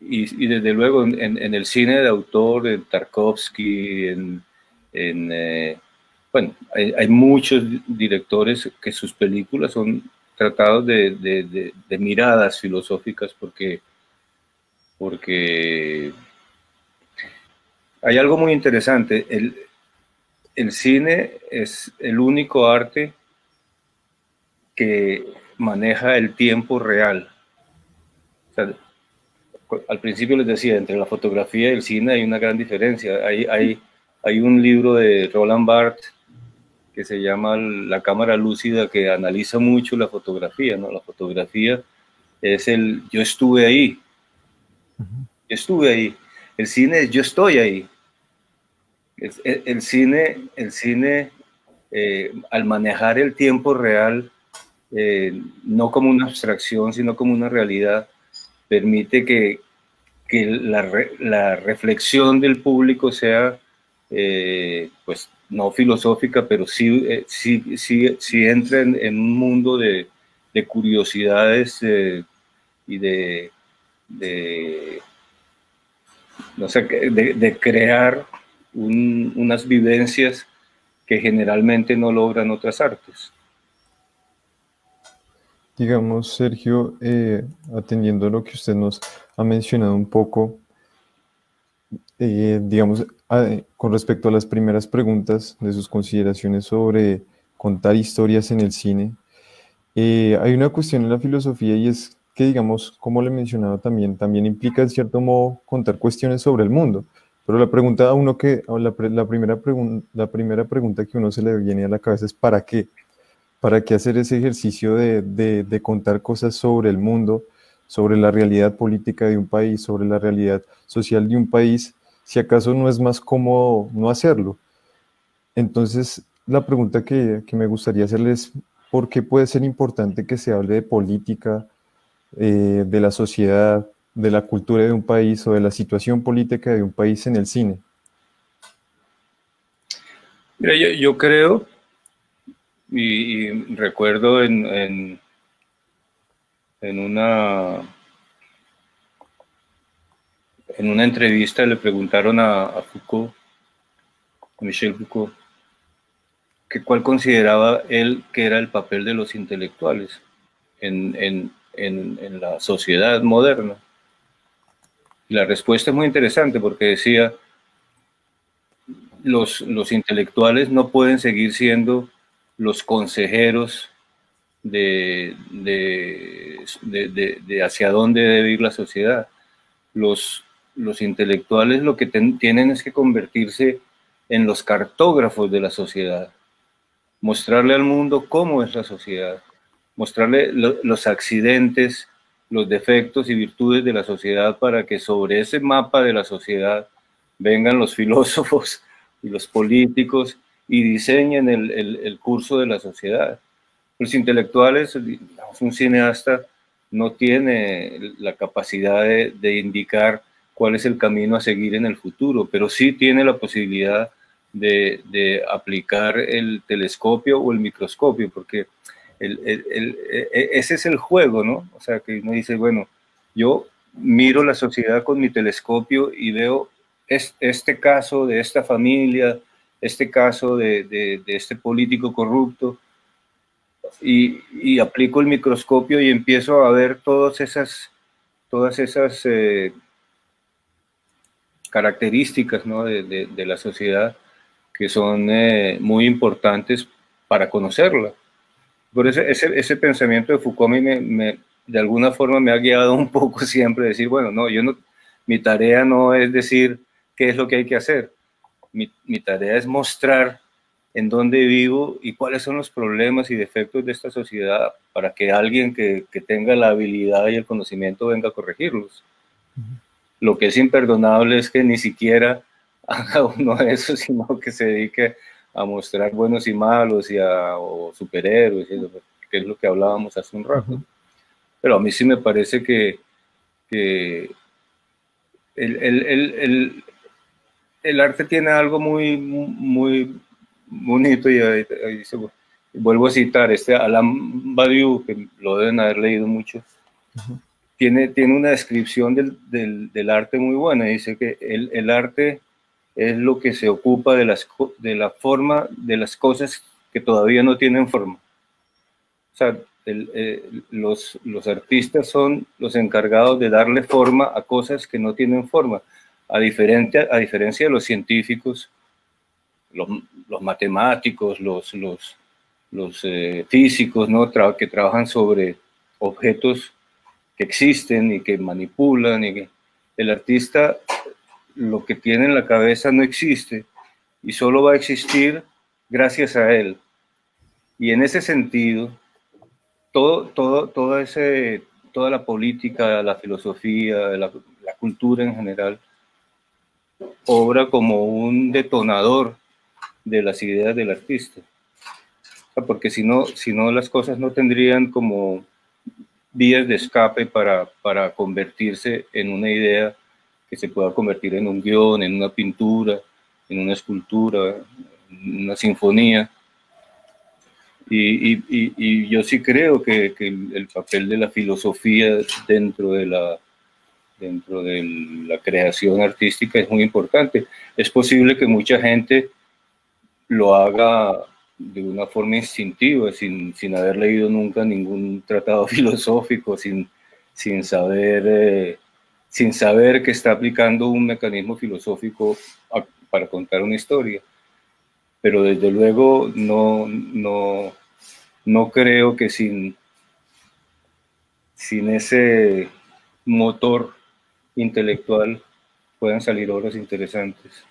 y, desde luego en, el cine de autor, en Tarkovsky, en, eh, bueno, hay, muchos directores que sus películas son tratados de, de, de miradas filosóficas porque, porque hay algo muy interesante. El, el cine es el único arte que maneja el tiempo real. al principio les decía, entre la fotografía y el cine hay una gran diferencia. Hay, hay, hay un libro de Roland Barthes que se llama La cámara lúcida que analiza mucho la fotografía. ¿no? La fotografía es el yo estuve ahí. Yo estuve ahí. El cine es yo estoy ahí. El, cine, el cine eh, al manejar el tiempo real, eh, no como una abstracción, sino como una realidad, permite que, que la, la, reflexión del público sea, eh, pues, no filosófica, pero sí, sí, sí, sí entra en, un mundo de, de curiosidades y de, de, no sé, de, de crear unas vivencias que generalmente no logran otras artes. Digamos, Sergio, eh, atendiendo a lo que usted nos ha mencionado un poco, eh, digamos, con respecto a las primeras preguntas de sus consideraciones sobre contar historias en el cine, eh, hay una cuestión en la filosofía y es que, digamos, como le he mencionado también, también implica en cierto modo contar cuestiones sobre el mundo. Pero la pregunta a uno que, la, primera la primera pregunta que uno se le viene a la cabeza es ¿para qué? ¿Para qué hacer ese ejercicio de, de, contar cosas sobre el mundo, sobre la realidad política de un país, sobre la realidad social de un país, si acaso no es más cómodo no hacerlo? Entonces, la pregunta que, que me gustaría hacerles es, ¿por qué puede ser importante que se hable de política, eh, de la sociedad, de la cultura de un país o de la situación política de un país en el cine? Mira, yo, creo y, recuerdo en, en, una en una entrevista le preguntaron a, Foucault, a Michel Foucault, que cuál consideraba él que era el papel de los intelectuales en, en la sociedad moderna. Y la respuesta es muy interesante porque decía, los, los intelectuales no pueden seguir siendo los consejeros de, de, hacia dónde debe ir la sociedad. Los, los intelectuales lo que tienen es que convertirse en los cartógrafos de la sociedad, mostrarle al mundo cómo es la sociedad, mostrarle los accidentes, los defectos y virtudes de la sociedad para que sobre ese mapa de la sociedad vengan los filósofos y los políticos y diseñen el, curso de la sociedad. Los intelectuales, un cineasta no tiene la capacidad de, indicar cuál es el camino a seguir en el futuro, pero sí tiene la posibilidad de, de aplicar el telescopio o el microscopio, porque e, ese es el juego, ¿no? O sea, que uno dice, bueno, yo miro la sociedad con mi telescopio y veo este caso de esta familia, este caso de, este político corrupto, y, aplico el microscopio y empiezo a ver todas esas, todas esas eh, características ¿no? de, la sociedad que son eh, muy importantes para conocerla. Por eso ese, ese pensamiento de Foucault me, me, de alguna forma me ha guiado un poco siempre decir, bueno, no, yo no, mi tarea no es decir qué es lo que hay que hacer. Mi, mi tarea es mostrar en dónde vivo y cuáles son los problemas y defectos de esta sociedad para que alguien que, que tenga la habilidad y el conocimiento venga a corregirlos. Lo que es imperdonable es que ni siquiera haga uno de eso, sino que se dedique a mostrar buenos y malos y a o superhéroes, que es lo que hablábamos hace un rato. Pero a mí sí me parece que, que el, el, el, el, arte tiene algo muy, muy bonito y ahí, vuelvo a citar este Alain Badiou, que lo deben haber leído mucho. Tiene, tiene una descripción del, del, del, arte muy buena. Dice que el, el arte es lo que se ocupa de, las, de la forma de las cosas que todavía no tienen forma. O sea, eh, los, los artistas son los encargados de darle forma a cosas que no tienen forma. a, diferente, a diferencia de los científicos, los, matemáticos, los, los, los eh, físicos, ¿no? que trabajan sobre objetos que existen y que manipulan, y el artista lo que tiene en la cabeza no existe y solo va a existir gracias a él. Y en ese sentido, todo, todo, todo ese, toda la política, la filosofía, la, cultura en general, obra como un detonador de las ideas del artista. Porque si no, si no las cosas no tendrían como vías de escape para, para convertirse en una idea que se pueda convertir en un guion, en una pintura, en una escultura, en una sinfonía. Y, y, y, yo sí creo que, que, el papel de la filosofía dentro de la, dentro de la creación artística es muy importante. Es posible que mucha gente lo haga de una forma instintiva, sin, sin haber leído nunca ningún tratado filosófico, sin, sin, saber, eh, sin saber que está aplicando un mecanismo filosófico para contar una historia. Pero desde luego no, no, no creo que sin, sin ese motor intelectual puedan salir obras interesantes.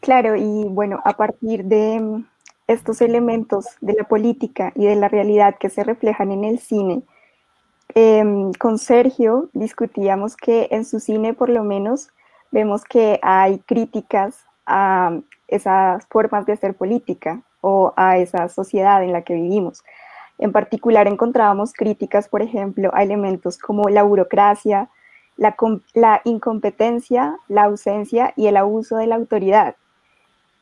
Claro, y bueno, a partir de mm, estos elementos de la política y de la realidad que se reflejan en el cine, em, con Sergio discutíamos que en su cine por lo menos vemos que hay críticas a esas formas de hacer política o a esa sociedad en la que vivimos. En particular encontrábamos críticas, por ejemplo, a elementos como la burocracia, la, la incompetencia, la ausencia y el abuso de la autoridad.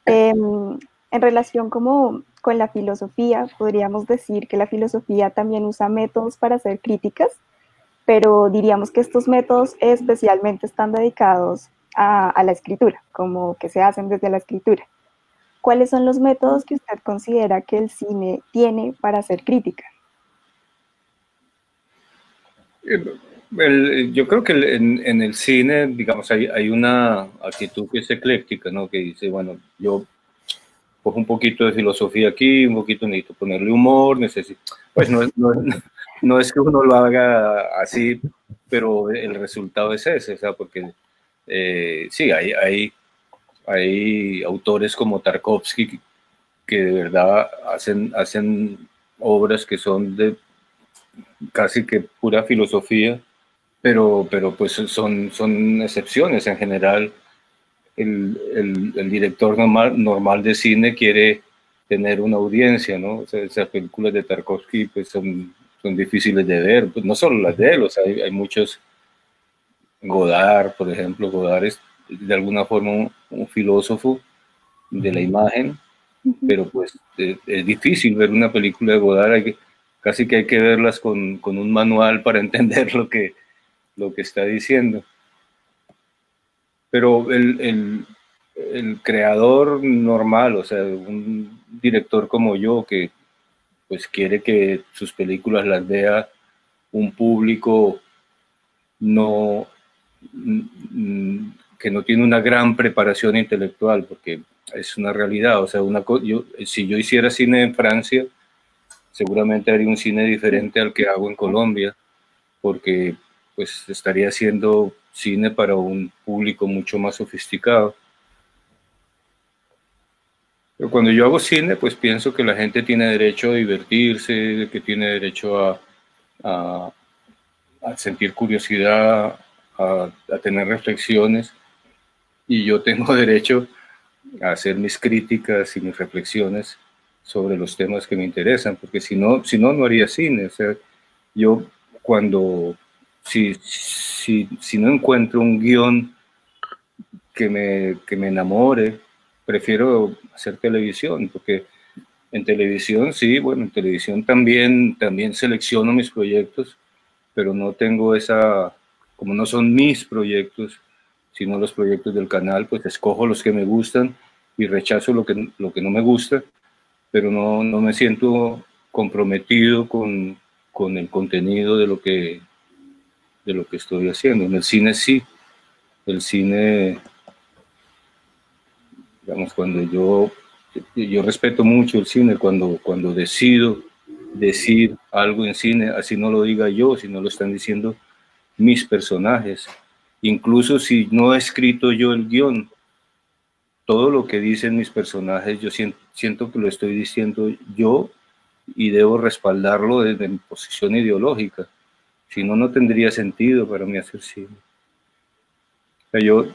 Em, en relación como con la filosofía, podríamos decir que la filosofía también usa métodos para hacer críticas, pero diríamos que estos métodos especialmente están dedicados a, la escritura, como que se hacen desde la escritura. ¿Cuáles son los métodos que usted considera que el cine tiene para hacer crítica? Yo creo que en, el cine, digamos, hay, hay, una actitud que es ecléctica, ¿no? Que dice, bueno, yo cojo un poquito de filosofía aquí, un poquito necesito ponerle humor, necesito... Pues no, no, no es que uno lo haga así, pero el resultado es ese, o sea, porque eh, sí, hay, hay, hay autores como Tarkovsky que de verdad hacen, hacen obras que son de casi que pura filosofía pero, pero pues son, son excepciones. En general, el, el, director normal, normal de cine quiere tener una audiencia, ¿no? O sea, esas películas de Tarkovsky pues son, son difíciles de ver, pues no solo las de él, o sea, hay, hay muchos, Godard, por ejemplo, Godard es de alguna forma un, filósofo de la imagen, pero pues es, es, difícil ver una película de Godard, hay que, casi que hay que verlas con, con un manual para entender lo que, lo que está diciendo. Pero el, creador normal, o sea, un director como yo que pues quiere que sus películas las vea un público no que no tiene una gran preparación intelectual, porque es una realidad. O sea, una, yo, si yo hiciera cine en Francia, seguramente haría un cine diferente al que hago en Colombia, porque pues estaría haciendo cine para un público mucho más sofisticado. Pero cuando yo hago cine, pues pienso que la gente tiene derecho a divertirse, que tiene derecho a, sentir curiosidad, a, a, tener reflexiones, y yo tengo derecho a hacer mis críticas y mis reflexiones sobre los temas que me interesan, porque si no, si no, no haría cine. O sea, yo cuando si, no encuentro un guion que me, que me enamore, prefiero hacer televisión, porque en televisión sí, bueno, en televisión también, también selecciono mis proyectos, pero no tengo esa, como no son mis proyectos, sino los proyectos del canal, pues escojo los que me gustan y rechazo lo que, lo que no me gusta, pero no, no me siento comprometido con, con el contenido de lo que, de lo que estoy haciendo. En el cine sí, el cine, digamos, cuando yo, yo respeto mucho el cine, cuando, cuando decido decir algo en cine, así no lo diga yo, sino lo están diciendo mis personajes. Incluso si no he escrito yo el guion, todo lo que dicen mis personajes, yo siento, siento que lo estoy diciendo yo y debo respaldarlo desde mi posición ideológica. Si no, no tendría sentido para mí hacer cine. yo,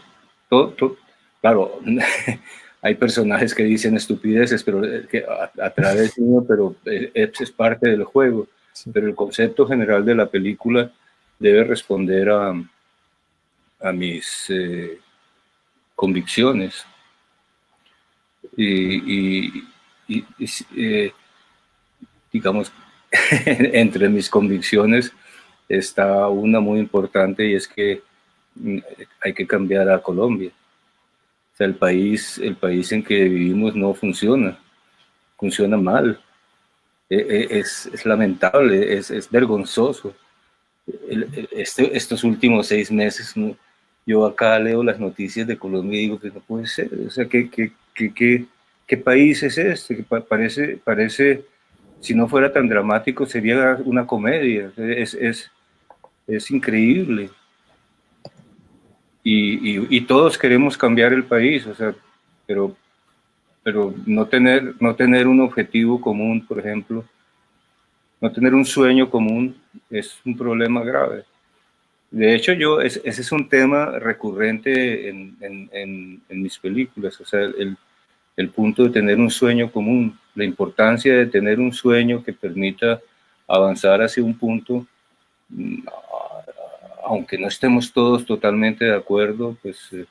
todo, claro, hay personajes que dicen estupideces, pero que a, través mío, pero es, parte del juego. Pero el concepto general de la película debe responder a, a mis eh, convicciones. Y, eh, digamos, entre mis convicciones está una muy importante y es que mm, hay que cambiar a Colombia. O sea, el país, el país en que vivimos no funciona, funciona mal. E, e, es, es lamentable, es, es vergonzoso. este, estos últimos seis meses, yo acá leo las noticias de Colombia y digo que no puede ser. O sea, ¿qué, qué, qué, qué país es este? Parece, parece si no fuera tan dramático, sería una comedia. Es, es increíble. Y, y, todos queremos cambiar el país, o sea, pero, pero no, tener, no tener un objetivo común, por ejemplo, no tener un sueño común es un problema grave. De hecho, yo, ese es un tema recurrente en, en, en mis películas, o sea, el, el punto de tener un sueño común, la importancia de tener un sueño que permita avanzar hacia un punto, aunque no estemos todos totalmente de acuerdo, pues eh,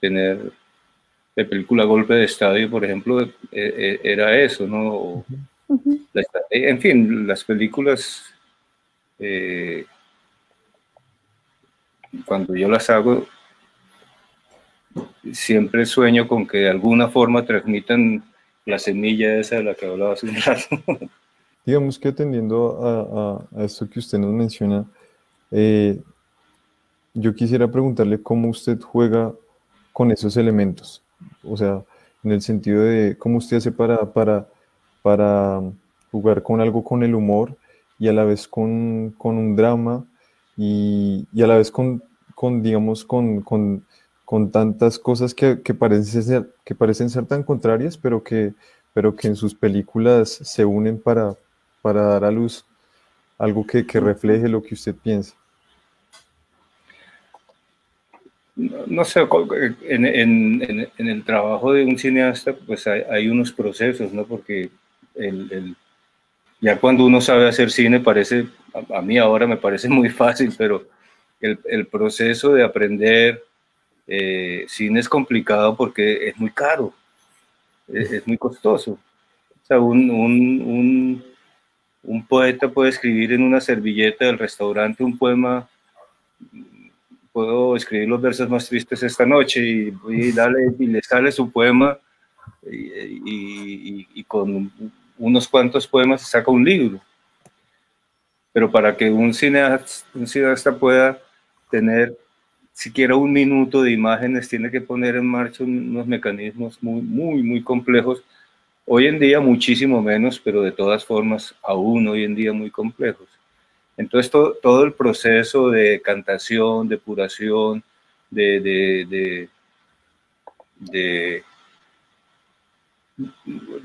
tener la película Golpe de Estadio, por ejemplo, e, e, era eso, ¿no? en fin, las películas, eh, cuando yo las hago, siempre sueño con que de alguna forma transmitan la semilla esa de la que hablaba hace un rato. Digamos que atendiendo a, esto que usted nos menciona, eh, yo quisiera preguntarle cómo usted juega con esos elementos. O sea, en el sentido de cómo usted hace para, para, para jugar con algo con el humor y a la vez con, con un drama y, y, a la vez con, con digamos, con, con con tantas cosas que, que, parecen ser, que parecen ser tan contrarias, pero que, pero que en sus películas se unen para, para dar a luz algo que, que refleje lo que usted piensa. No, sé, en, en, en, el trabajo de un cineasta, pues hay, unos procesos, ¿no? Porque el, el, ya cuando uno sabe hacer cine, parece, a, mí ahora me parece muy fácil, pero el, el proceso de aprender eh, cine es complicado porque es muy caro, es, muy costoso. O sea, un, un, un, poeta puede escribir en una servilleta del restaurante un poema, puedo escribir los versos más tristes esta noche y, y, y le sale su poema y, y, con unos cuantos poemas saca un libro. Pero para que un cineasta, un cineasta pueda tener siquiera un minuto de imágenes, tiene que poner en marcha unos mecanismos muy, muy, muy complejos. Hoy en día muchísimo menos, pero de todas formas aún hoy en día muy complejos. Entonces todo, el proceso de cantación, depuración, de, de, de,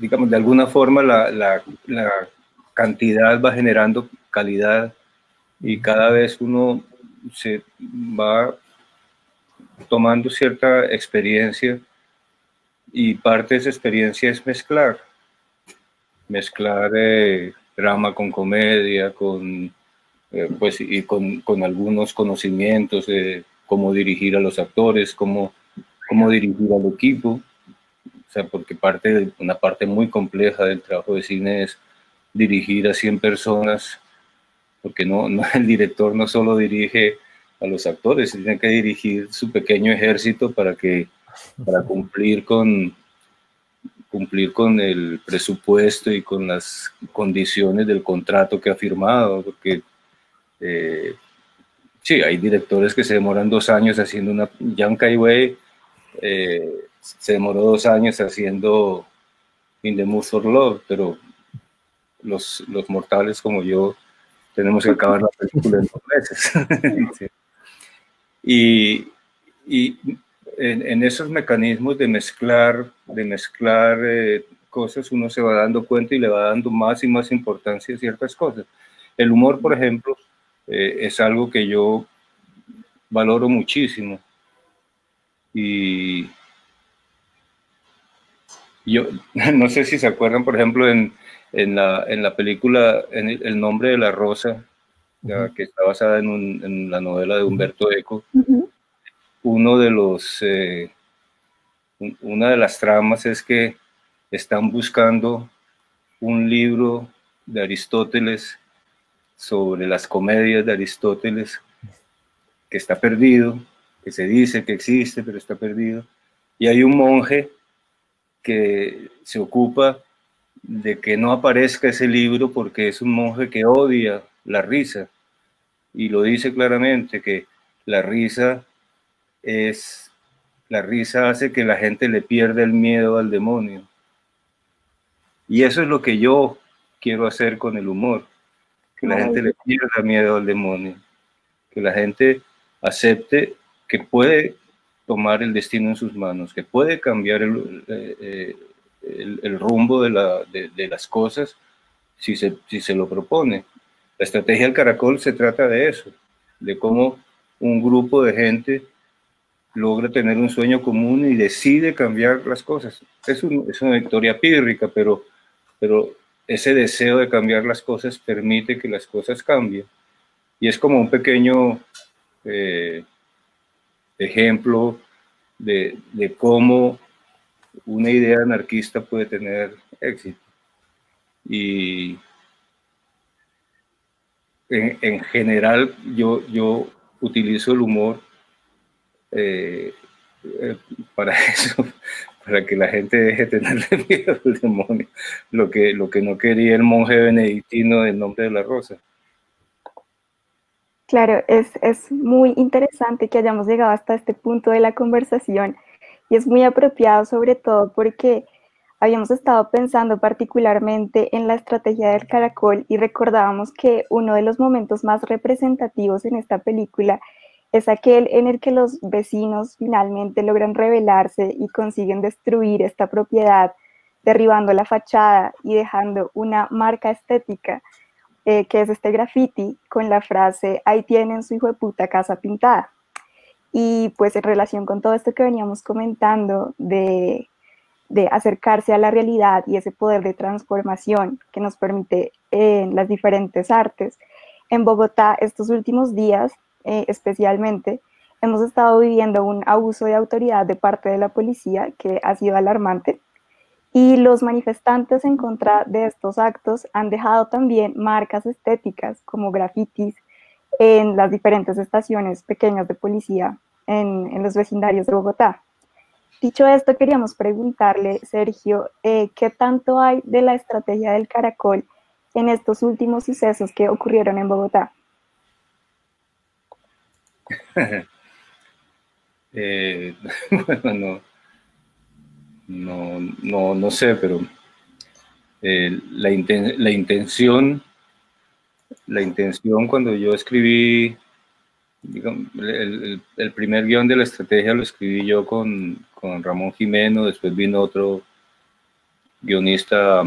digamos, de alguna forma la, la, la cantidad va generando calidad y cada vez uno se va tomando cierta experiencia y parte de esa experiencia es mezclar, mezclar eh, drama con comedia, con, eh, pues, y con, con, algunos conocimientos de cómo dirigir a los actores, cómo, cómo dirigir al equipo, o sea, porque parte una parte muy compleja del trabajo de cine es dirigir a 100 personas, porque no, no el director no solo dirige a los actores, tienen que dirigir su pequeño ejército para que para cumplir con cumplir con el presupuesto y con las condiciones del contrato que ha firmado, porque eh, sí, hay directores que se demoran dos años haciendo una... Yang Kai eh, se demoró dos años haciendo In the Mood for Love, pero los, los mortales como yo tenemos que acabar la película en dos meses. Y, y en, esos mecanismos de mezclar, de mezclar eh, cosas, uno se va dando cuenta y le va dando más y más importancia a ciertas cosas. El humor, por ejemplo, eh, es algo que yo valoro muchísimo. Y yo no sé si se acuerdan, por ejemplo, en, en, la, en la, película en El nombre de la rosa, que está basada en, la novela de Humberto Eco, uno de los, eh, una de las tramas es que están buscando un libro de Aristóteles sobre las comedias de Aristóteles que está perdido, que se dice que existe, pero está perdido. Y hay un monje que se ocupa de que no aparezca ese libro porque es un monje que odia la risa. Y lo dice claramente, que la risa es, la risa hace que la gente le pierda el miedo al demonio. Y eso es lo que yo quiero hacer con el humor, que la gente le pierda miedo al demonio, que la gente acepte que puede tomar el destino en sus manos, que puede cambiar el, eh, el, rumbo de, la, de, las cosas si se, si se lo propone. La estrategia del caracol se trata de eso, de cómo un grupo de gente logra tener un sueño común y decide cambiar las cosas. Es, es una victoria pírrica, pero, pero ese deseo de cambiar las cosas permite que las cosas cambien. Y es como un pequeño eh, ejemplo de, de, cómo una idea anarquista puede tener éxito. Y en, en general yo, yo utilizo el humor eh, eh, para eso, para que la gente deje de tenerle miedo al demonio, lo que, lo que no quería el monje benedictino del nombre de la rosa. Claro, es, es muy interesante que hayamos llegado hasta este punto de la conversación y es muy apropiado sobre todo porque habíamos estado pensando particularmente en la estrategia del caracol y recordábamos que uno de los momentos más representativos en esta película es aquel en el que los vecinos finalmente logran rebelarse y consiguen destruir esta propiedad, derribando la fachada y dejando una marca estética, eh, que es este graffiti con la frase, ahí tienen su hijo de puta casa pintada. Y pues en relación con todo esto que veníamos comentando de, de acercarse a la realidad y ese poder de transformación que nos permite en las diferentes artes, en Bogotá estos últimos días eh, especialmente, hemos estado viviendo un abuso de autoridad de parte de la policía que ha sido alarmante y los manifestantes en contra de estos actos han dejado también marcas estéticas como grafitis en las diferentes estaciones pequeñas de policía en, en los vecindarios de Bogotá. Dicho esto, queríamos preguntarle, Sergio, eh, ¿qué tanto hay de la estrategia del caracol en estos últimos sucesos que ocurrieron en Bogotá? Eh, bueno, no, no, no, sé, pero eh, la, intención, la intención cuando yo escribí, el, primer guion de la estrategia lo escribí yo con, con Ramón Jimeno, después vino otro guionista,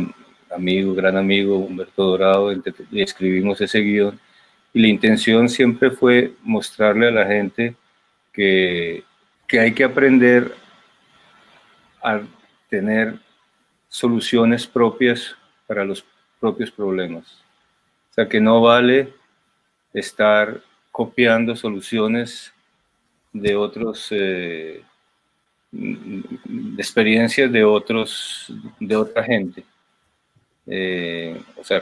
amigo, gran amigo, Humberto Dorado, y escribimos ese guion y la intención siempre fue mostrarle a la gente que, que hay que aprender a tener soluciones propias para los propios problemas. O sea, que no vale estar copiando soluciones de otros, eh, de experiencias de otros, de otra gente. Eh, o sea,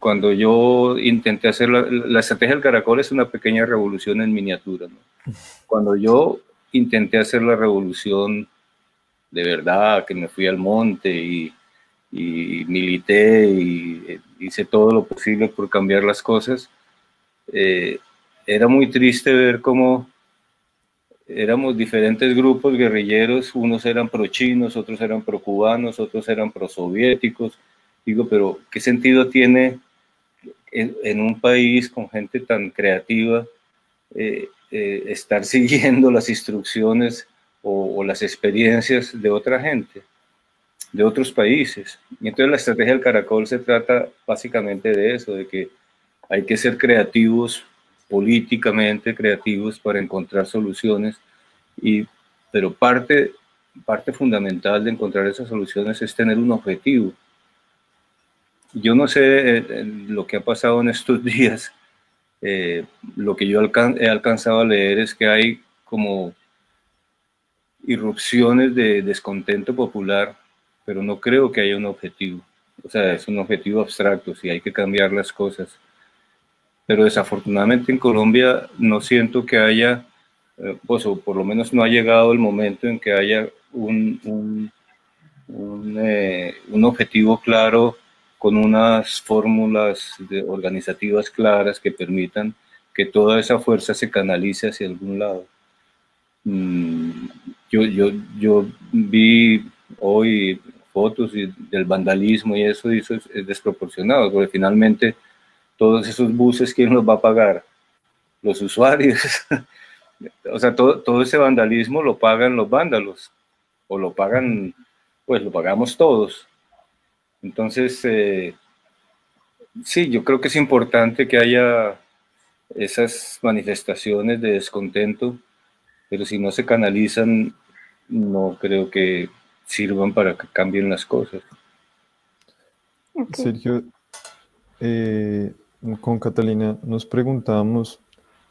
cuando, yo intenté hacer la, estrategia del caracol es una pequeña revolución en miniatura. Cuando yo intenté hacer la revolución de verdad, que me fui al monte y, milité y hice todo lo posible por cambiar las cosas, eh, era muy triste ver cómo éramos diferentes grupos guerrilleros, unos eran pro-chinos, otros eran pro-cubanos, otros eran pro-soviéticos. Digo, pero ¿qué sentido tiene en, un país con gente tan creativa eh, eh, estar siguiendo las instrucciones o, las experiencias de otra gente, de otros países? Y entonces la estrategia del caracol se trata básicamente de eso, de que hay que ser creativos políticamente creativos para encontrar soluciones, y, pero parte, parte fundamental de encontrar esas soluciones es tener un objetivo. Yo no sé eh, eh, lo que ha pasado en estos días, eh, lo que yo he alcanzado a leer es que hay como irrupciones de descontento popular, pero no creo que haya un objetivo. O sea, es un objetivo abstracto, si hay que cambiar las cosas pero desafortunadamente en Colombia no siento que haya, eh, pues o por lo menos no ha llegado el momento en que haya un, un, eh, objetivo claro con unas fórmulas organizativas claras que permitan que toda esa fuerza se canalice hacia algún lado. Mm, yo, yo, yo vi hoy fotos del vandalismo y eso, y eso es, es desproporcionado, porque finalmente todos esos buses, ¿quién los va a pagar? Los usuarios. o sea, todo, todo ese vandalismo lo pagan los vándalos, o lo pagan, pues lo pagamos todos. Entonces, eh, sí, yo creo que es importante que haya esas manifestaciones de descontento, pero si no se canalizan, no creo que sirvan para que cambien las cosas. Sergio, eh, con Catalina nos preguntábamos,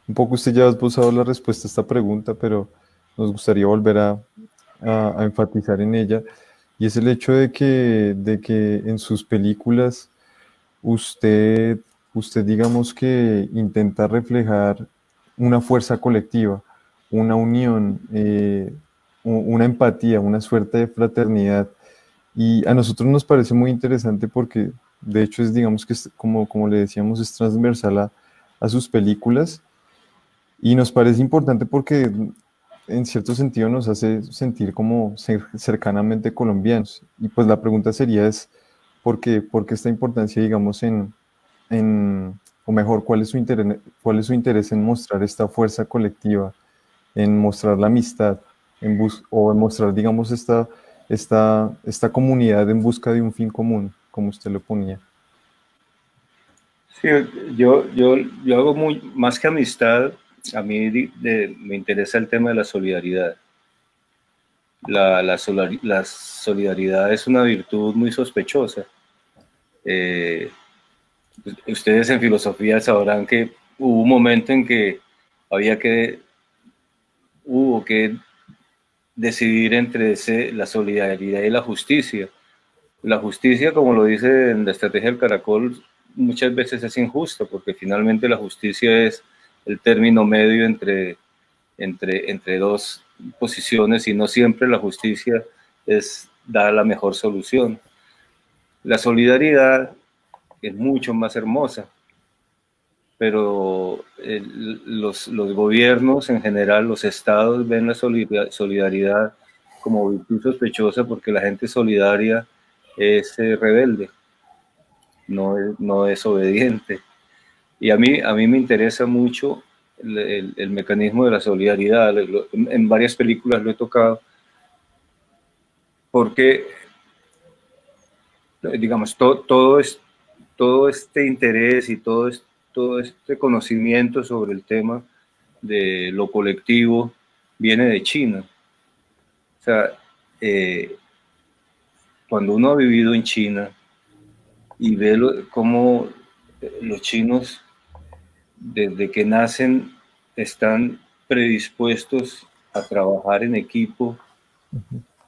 un poco usted ya ha esbozado la respuesta a esta pregunta, pero nos gustaría volver a, enfatizar en ella, y es el hecho de que, de que en sus películas usted, usted digamos que intenta reflejar una fuerza colectiva, una unión, eh, una empatía, una suerte de fraternidad. Y a nosotros nos parece muy interesante porque de hecho, es, digamos que, como, como le decíamos, es transversal a, a sus películas y nos parece importante porque en cierto sentido nos hace sentir como cercanamente colombianos. Y pues la pregunta sería es, ¿por qué, por qué esta importancia, digamos, en, en, o mejor, ¿cuál es, su interés, cuál es su interés en mostrar esta fuerza colectiva, en mostrar la amistad, en bus o en mostrar, digamos, esta, esta, esta comunidad en busca de un fin común? como usted lo ponía. Sí, yo, yo, yo hago muy, más que amistad, a mí me interesa el tema de la solidaridad. La, solidaridad es una virtud muy sospechosa. Eh, ustedes en filosofía sabrán que hubo un momento en que había que, hubo que decidir entre la solidaridad y la justicia la justicia, como lo dice en la estrategia del caracol, muchas veces es injusta, porque finalmente la justicia es el término medio entre, entre, entre dos posiciones y no siempre la justicia es dar la mejor solución. La solidaridad es mucho más hermosa, pero los, los, gobiernos en general, los estados ven la solidaridad como virtud sospechosa porque la gente solidaria es eh, rebelde, no es, no es obediente. Y a mí, a mí me interesa mucho el, el, mecanismo de la solidaridad. En varias películas lo he tocado, porque, digamos, todo, es, todo este interés y todo, todo este conocimiento sobre el tema de lo colectivo viene de China. O sea, eh, cuando uno ha vivido en China y ve cómo eh, los chinos desde que nacen están predispuestos a trabajar en equipo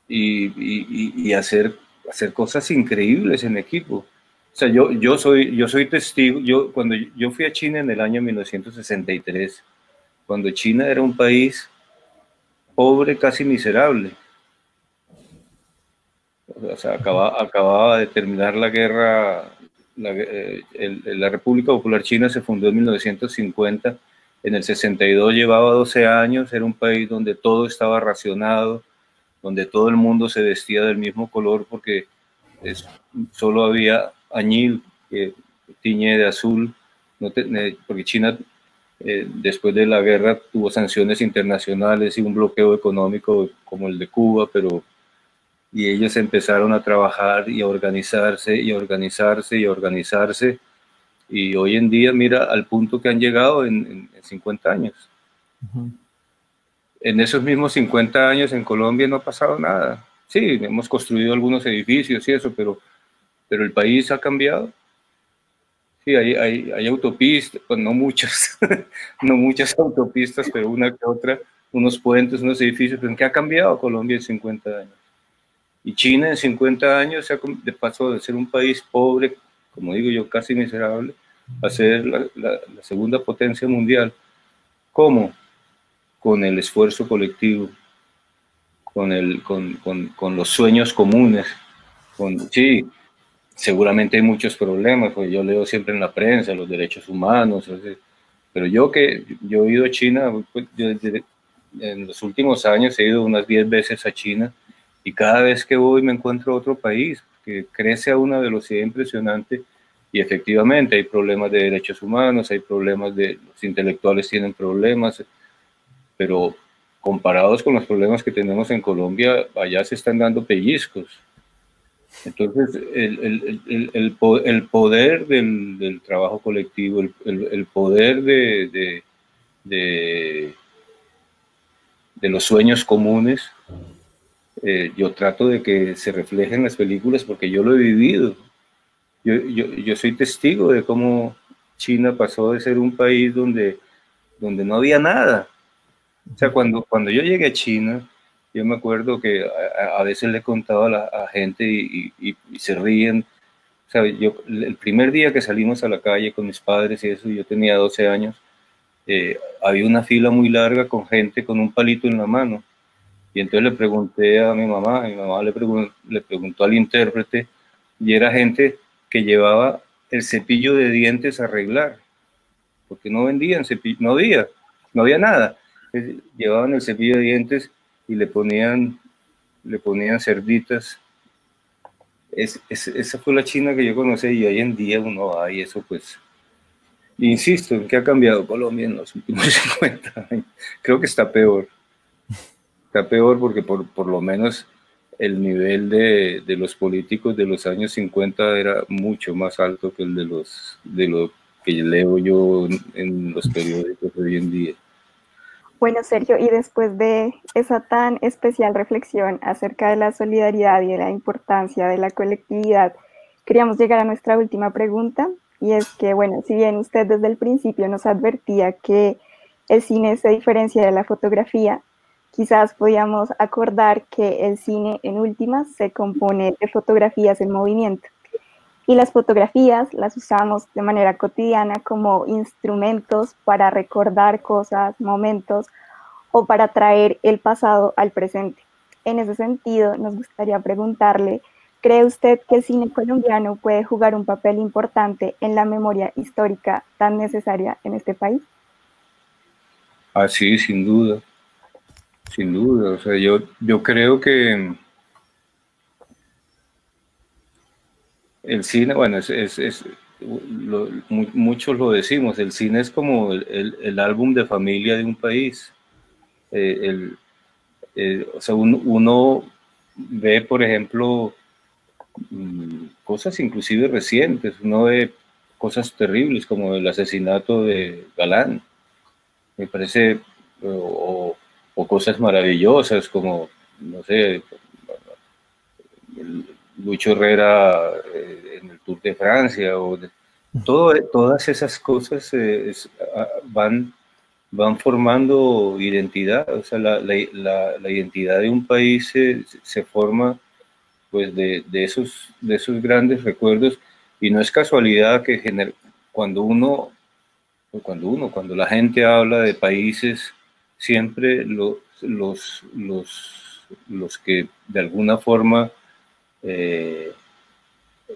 y, hacer, hacer cosas increíbles en equipo. O sea, yo, yo, soy, yo soy testigo, yo, cuando yo fui a China en el año 1963, cuando China era un país pobre, casi miserable, o sea, acaba, acababa de terminar la guerra, la, eh, la, República Popular China se fundó en 1950 en el 62 llevaba 12 años, era un país donde todo estaba racionado, donde todo el mundo se vestía del mismo color porque solo había añil que tiñe de azul, porque China eh, después de la guerra tuvo sanciones internacionales y un bloqueo económico como el de Cuba, pero y ellos empezaron a trabajar y a organizarse y a organizarse y a organizarse y hoy en día mira al punto que han llegado en, 50 años. En esos mismos 50 años en Colombia no ha pasado nada. Sí, hemos construido algunos edificios y eso, pero, pero el país ha cambiado. Sí, hay, hay, hay autopistas, pues no muchas, no muchas autopistas, pero una que otra, unos puentes, unos edificios, pero ¿en qué ha cambiado Colombia en 50 años? Y China en 50 años se ha, de paso de ser un país pobre, como digo yo, casi miserable, a ser la, la, la segunda potencia mundial. ¿Cómo? Con el esfuerzo colectivo, con, el, con, con, con los sueños comunes. Con, sí, seguramente hay muchos problemas, pues yo leo siempre en la prensa los derechos humanos, pero yo que yo he ido a China, pues, en los últimos años he ido unas 10 veces a China y cada vez que voy me encuentro otro país que crece a una velocidad impresionante y efectivamente hay problemas de derechos humanos, hay problemas de los intelectuales tienen problemas, pero comparados con los problemas que tenemos en Colombia, allá se están dando pellizcos. Entonces, el, el, el, el poder del, del, trabajo colectivo, el, poder de, de, de, los sueños comunes, eh, yo trato de que se reflejen en las películas porque yo lo he vivido. Yo, yo, yo, soy testigo de cómo China pasó de ser un país donde, donde no había nada. O sea, cuando, cuando yo llegué a China, yo me acuerdo que a, veces le contaba a la gente y, y, se ríen. O sea, yo, el primer día que salimos a la calle con mis padres y eso, yo tenía 12 años, eh, había una fila muy larga con gente con un palito en la mano. Y entonces le pregunté a mi mamá, mi mamá le, le preguntó al intérprete, y era gente que llevaba el cepillo de dientes a arreglar, porque no vendían cepillo, no había, no había nada. Llevaban el cepillo de dientes y le ponían, le ponían cerditas. Es, esa fue la China que yo conocí y hoy en día uno hay eso pues. Insisto, ¿en qué ha cambiado Colombia en los últimos 50 años? Creo que está peor. Está peor porque por, por lo menos el nivel de, de, los políticos de los años 50 era mucho más alto que el de los de lo que leo yo en, en los periódicos hoy en día. Bueno, Sergio, y después de esa tan especial reflexión acerca de la solidaridad y de la importancia de la colectividad, queríamos llegar a nuestra última pregunta, y es que, bueno, si bien usted desde el principio nos advertía que el cine se diferencia de la fotografía, quizás podíamos acordar que el cine en últimas se compone de fotografías en movimiento. Y las fotografías las usamos de manera cotidiana como instrumentos para recordar cosas, momentos o para traer el pasado al presente. En ese sentido, nos gustaría preguntarle, ¿cree usted que el cine colombiano puede jugar un papel importante en la memoria histórica tan necesaria en este país? Ah, sí, sin duda, sin duda. O sea, yo, yo creo que El cine, bueno, es, es, muchos lo decimos, el cine es como el, el, álbum de familia de un país. Eh, el, eh, o sea, uno, ve, por ejemplo, mm, cosas inclusive recientes, uno ve cosas terribles como el asesinato de Galán, me parece, o, o cosas maravillosas como, no sé, Lucho Herrera eh, en el Tour de Francia, o todas esas cosas eh, ah, van, van formando identidad, o sea, la, la, identidad de un país se, se forma pues de, de, esos, de esos grandes recuerdos. Y no es casualidad que cuando uno, cuando uno, cuando la gente habla de países, siempre los, los, los, que de alguna forma eh,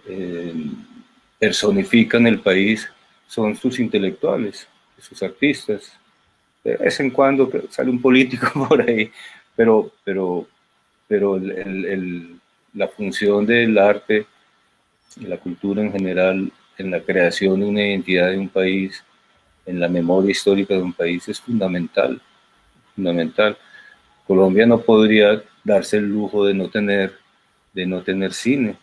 eh, personifican el país son sus intelectuales, sus artistas. de vez en cuando sale un político por ahí, pero, pero, pero la función del arte y la cultura en general en la creación de una identidad de un país, en la memoria histórica de un país es fundamental, fundamental. Colombia no podría darse el lujo de no tener, de no tener cine.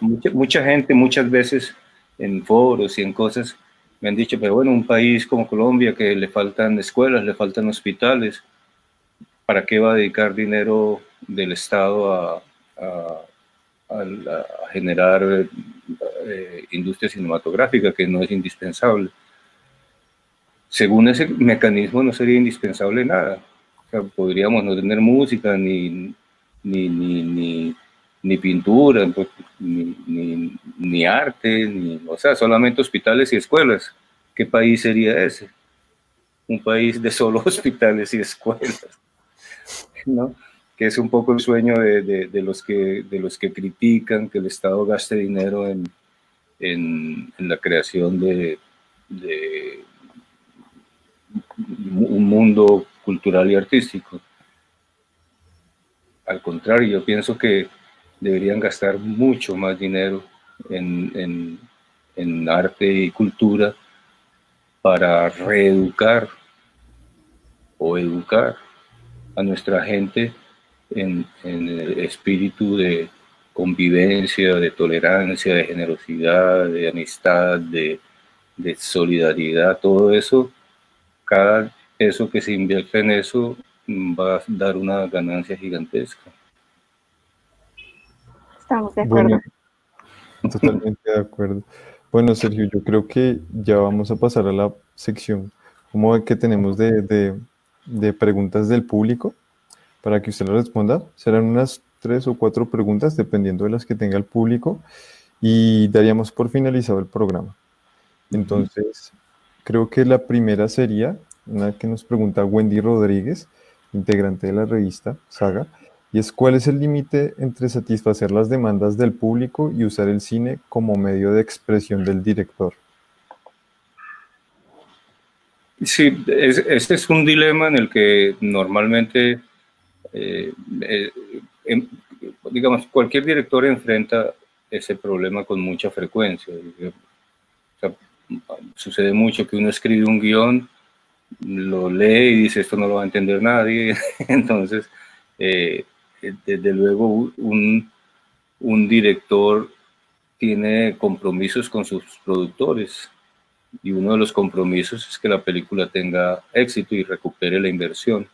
Mucha, mucha gente muchas veces en foros y en cosas me han dicho, pero bueno, un país como Colombia que le faltan escuelas, le faltan hospitales, ¿para qué va a dedicar dinero del Estado a, generar eh, industria cinematográfica que no es indispensable? Según ese mecanismo no sería indispensable nada. podríamos no tener música, ni, ni, ni, ni pintura, pues, ni, ni, arte, ni, o sea, solamente hospitales y escuelas. ¿Qué país sería ese? Un país de solo hospitales y escuelas, ¿no? Que es un poco el sueño de, de, los, que, de los que critican que el Estado gaste dinero en, en, la creación de un mundo cultural y artístico. Al contrario, yo pienso que deberían gastar mucho más dinero en, arte y cultura para reeducar o educar a nuestra gente en, el espíritu de convivencia, de tolerancia, de generosidad, de amistad, de, de solidaridad, todo eso, cada peso que se invierte en eso va a dar una ganancia gigantesca. Estamos de acuerdo. totalmente de acuerdo. Bueno, Sergio, yo creo que ya vamos a pasar a la sección como que tenemos de, preguntas del público para que usted lo responda. Serán unas tres o cuatro preguntas, dependiendo de las que tenga el público, y daríamos por finalizado el programa. Entonces, creo que la primera sería una que nos pregunta Wendy Rodríguez, integrante de la revista Saga y es cuál es el límite entre satisfacer las demandas del público y usar el cine como medio de expresión del director. Sí, este es un dilema en el que normalmente, eh, eh, digamos, cualquier director enfrenta ese problema con mucha frecuencia. Sucede mucho que uno escribe un guion, lo lee y dice esto no lo va a entender nadie, entonces eh, desde luego un, un director tiene compromisos con sus productores y uno de los compromisos es que la película tenga éxito y recupere la inversión.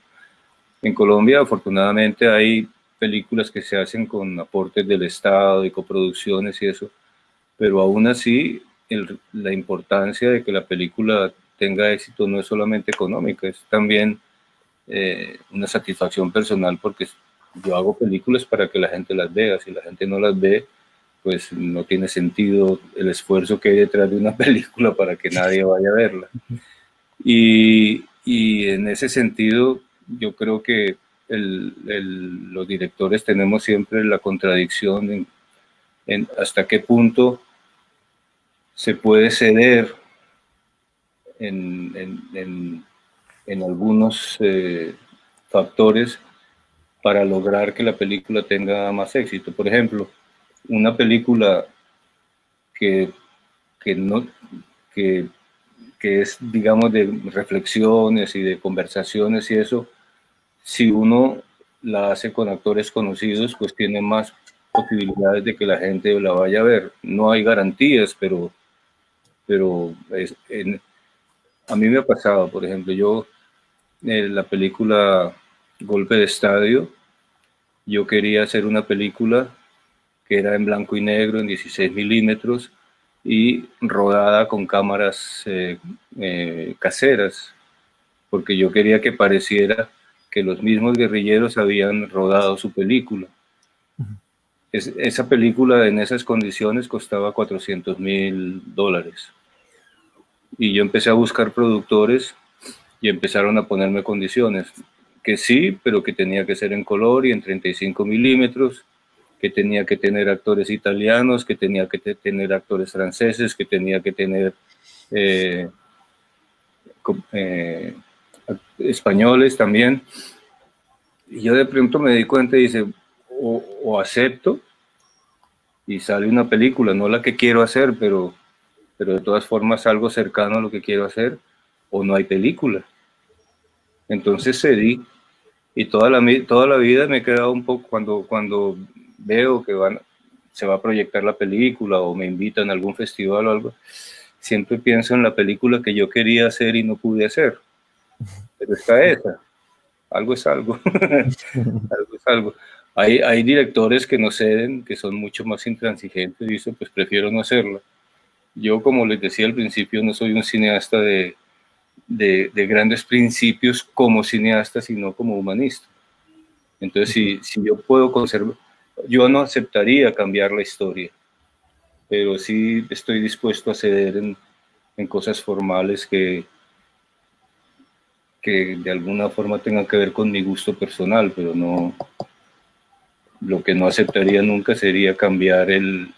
En Colombia, afortunadamente, hay películas que se hacen con aportes del Estado y coproducciones y eso, pero aún así la importancia de que la película tenga éxito no es solamente económica, es también eh, una satisfacción personal porque yo hago películas para que la gente las vea. Si la gente no las ve, pues no tiene sentido el esfuerzo que hay detrás de una película para que nadie vaya a verla. Y, y en ese sentido, yo creo que el, el, los directores tenemos siempre la contradicción en, en, hasta qué punto se puede ceder en, en algunos eh, factores para lograr que la película tenga más éxito. Por ejemplo, una película que, que no, que, que, es, digamos, de reflexiones y de conversaciones y eso, si uno la hace con actores conocidos, pues tiene más posibilidades de que la gente la vaya a ver. No hay garantías, pero, pero a mí me ha pasado, por ejemplo, yo en la película Golpe de Estadio, yo quería hacer una película que era en blanco y negro, en 16 milímetros, y rodada con cámaras eh, eh, caseras, porque yo quería que pareciera que los mismos guerrilleros habían rodado su película. esa película en esas condiciones costaba 400 mil dólares. Y yo empecé a buscar productores y empezaron a ponerme condiciones que sí, pero que tenía que ser en color y en 35 milímetros, que tenía que tener actores italianos, que tenía que tener actores franceses, que tenía que tener eh, eh, españoles también. Y yo de pronto me di cuenta y dice, o, acepto y sale una película, no la que quiero hacer, pero, pero de todas formas algo cercano a lo que quiero hacer, o no hay película. Entonces cedí y toda la, toda la vida me he quedado un poco cuando, cuando veo que van, se va a proyectar la película o me invitan a algún festival o algo, siempre pienso en la película que yo quería hacer y no pude hacer. Pero está esa. Algo es algo. algo es algo. Hay, hay, directores que no ceden, que son mucho más intransigentes y dicen, pues prefiero no hacerlo. Yo, como les decía al principio, no soy un cineasta de, de, de grandes principios como cineasta, sino como humanista. Entonces, si, si yo puedo conservar, yo no aceptaría cambiar la historia pero sí estoy dispuesto a ceder en, en cosas formales que, que de alguna forma tengan que ver con mi gusto personal, pero no, lo que no aceptaría nunca sería cambiar el,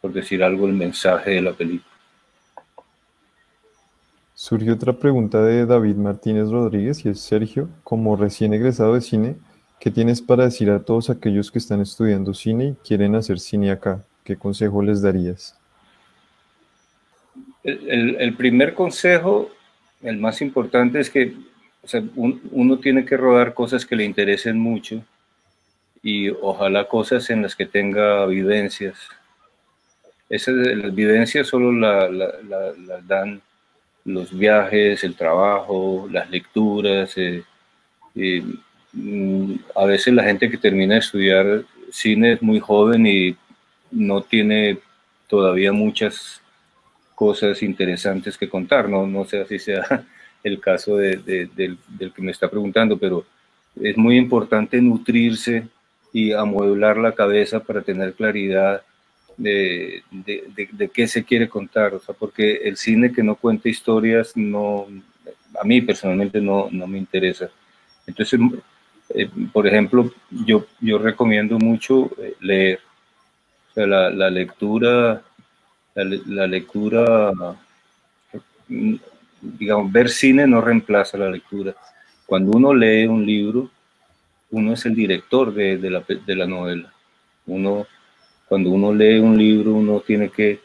por decir algo, el mensaje de la película. Surgió otra pregunta de David Martínez Rodríguez y es Sergio, como recién egresado de cine, ¿qué tienes para decir a todos aquellos que están estudiando cine y quieren hacer cine acá? ¿qué consejo les darías? El, primer consejo, el más importante, es que uno tiene que rodar cosas que le interesen mucho y ojalá cosas en las que tenga vivencias. Esas las vivencias solo las la, dan los viajes, el trabajo, las lecturas. Eh, mm, a veces la gente que termina de estudiar cine es muy joven y no tiene todavía muchas cosas interesantes que contar. No, no sé si sea el caso del, que me está preguntando, pero es muy importante nutrirse y amueblar la cabeza para tener claridad de, qué se quiere contar. O sea, porque el cine que no cuenta historias, no, a mí personalmente no, no me interesa. Entonces, eh, por ejemplo, yo, yo recomiendo mucho eh, leer la, la lectura, la, lectura, digamos, ver cine no reemplaza la lectura. Cuando uno lee un libro, uno es el director de, de, la, de la novela. Uno, cuando uno lee un libro, uno tiene que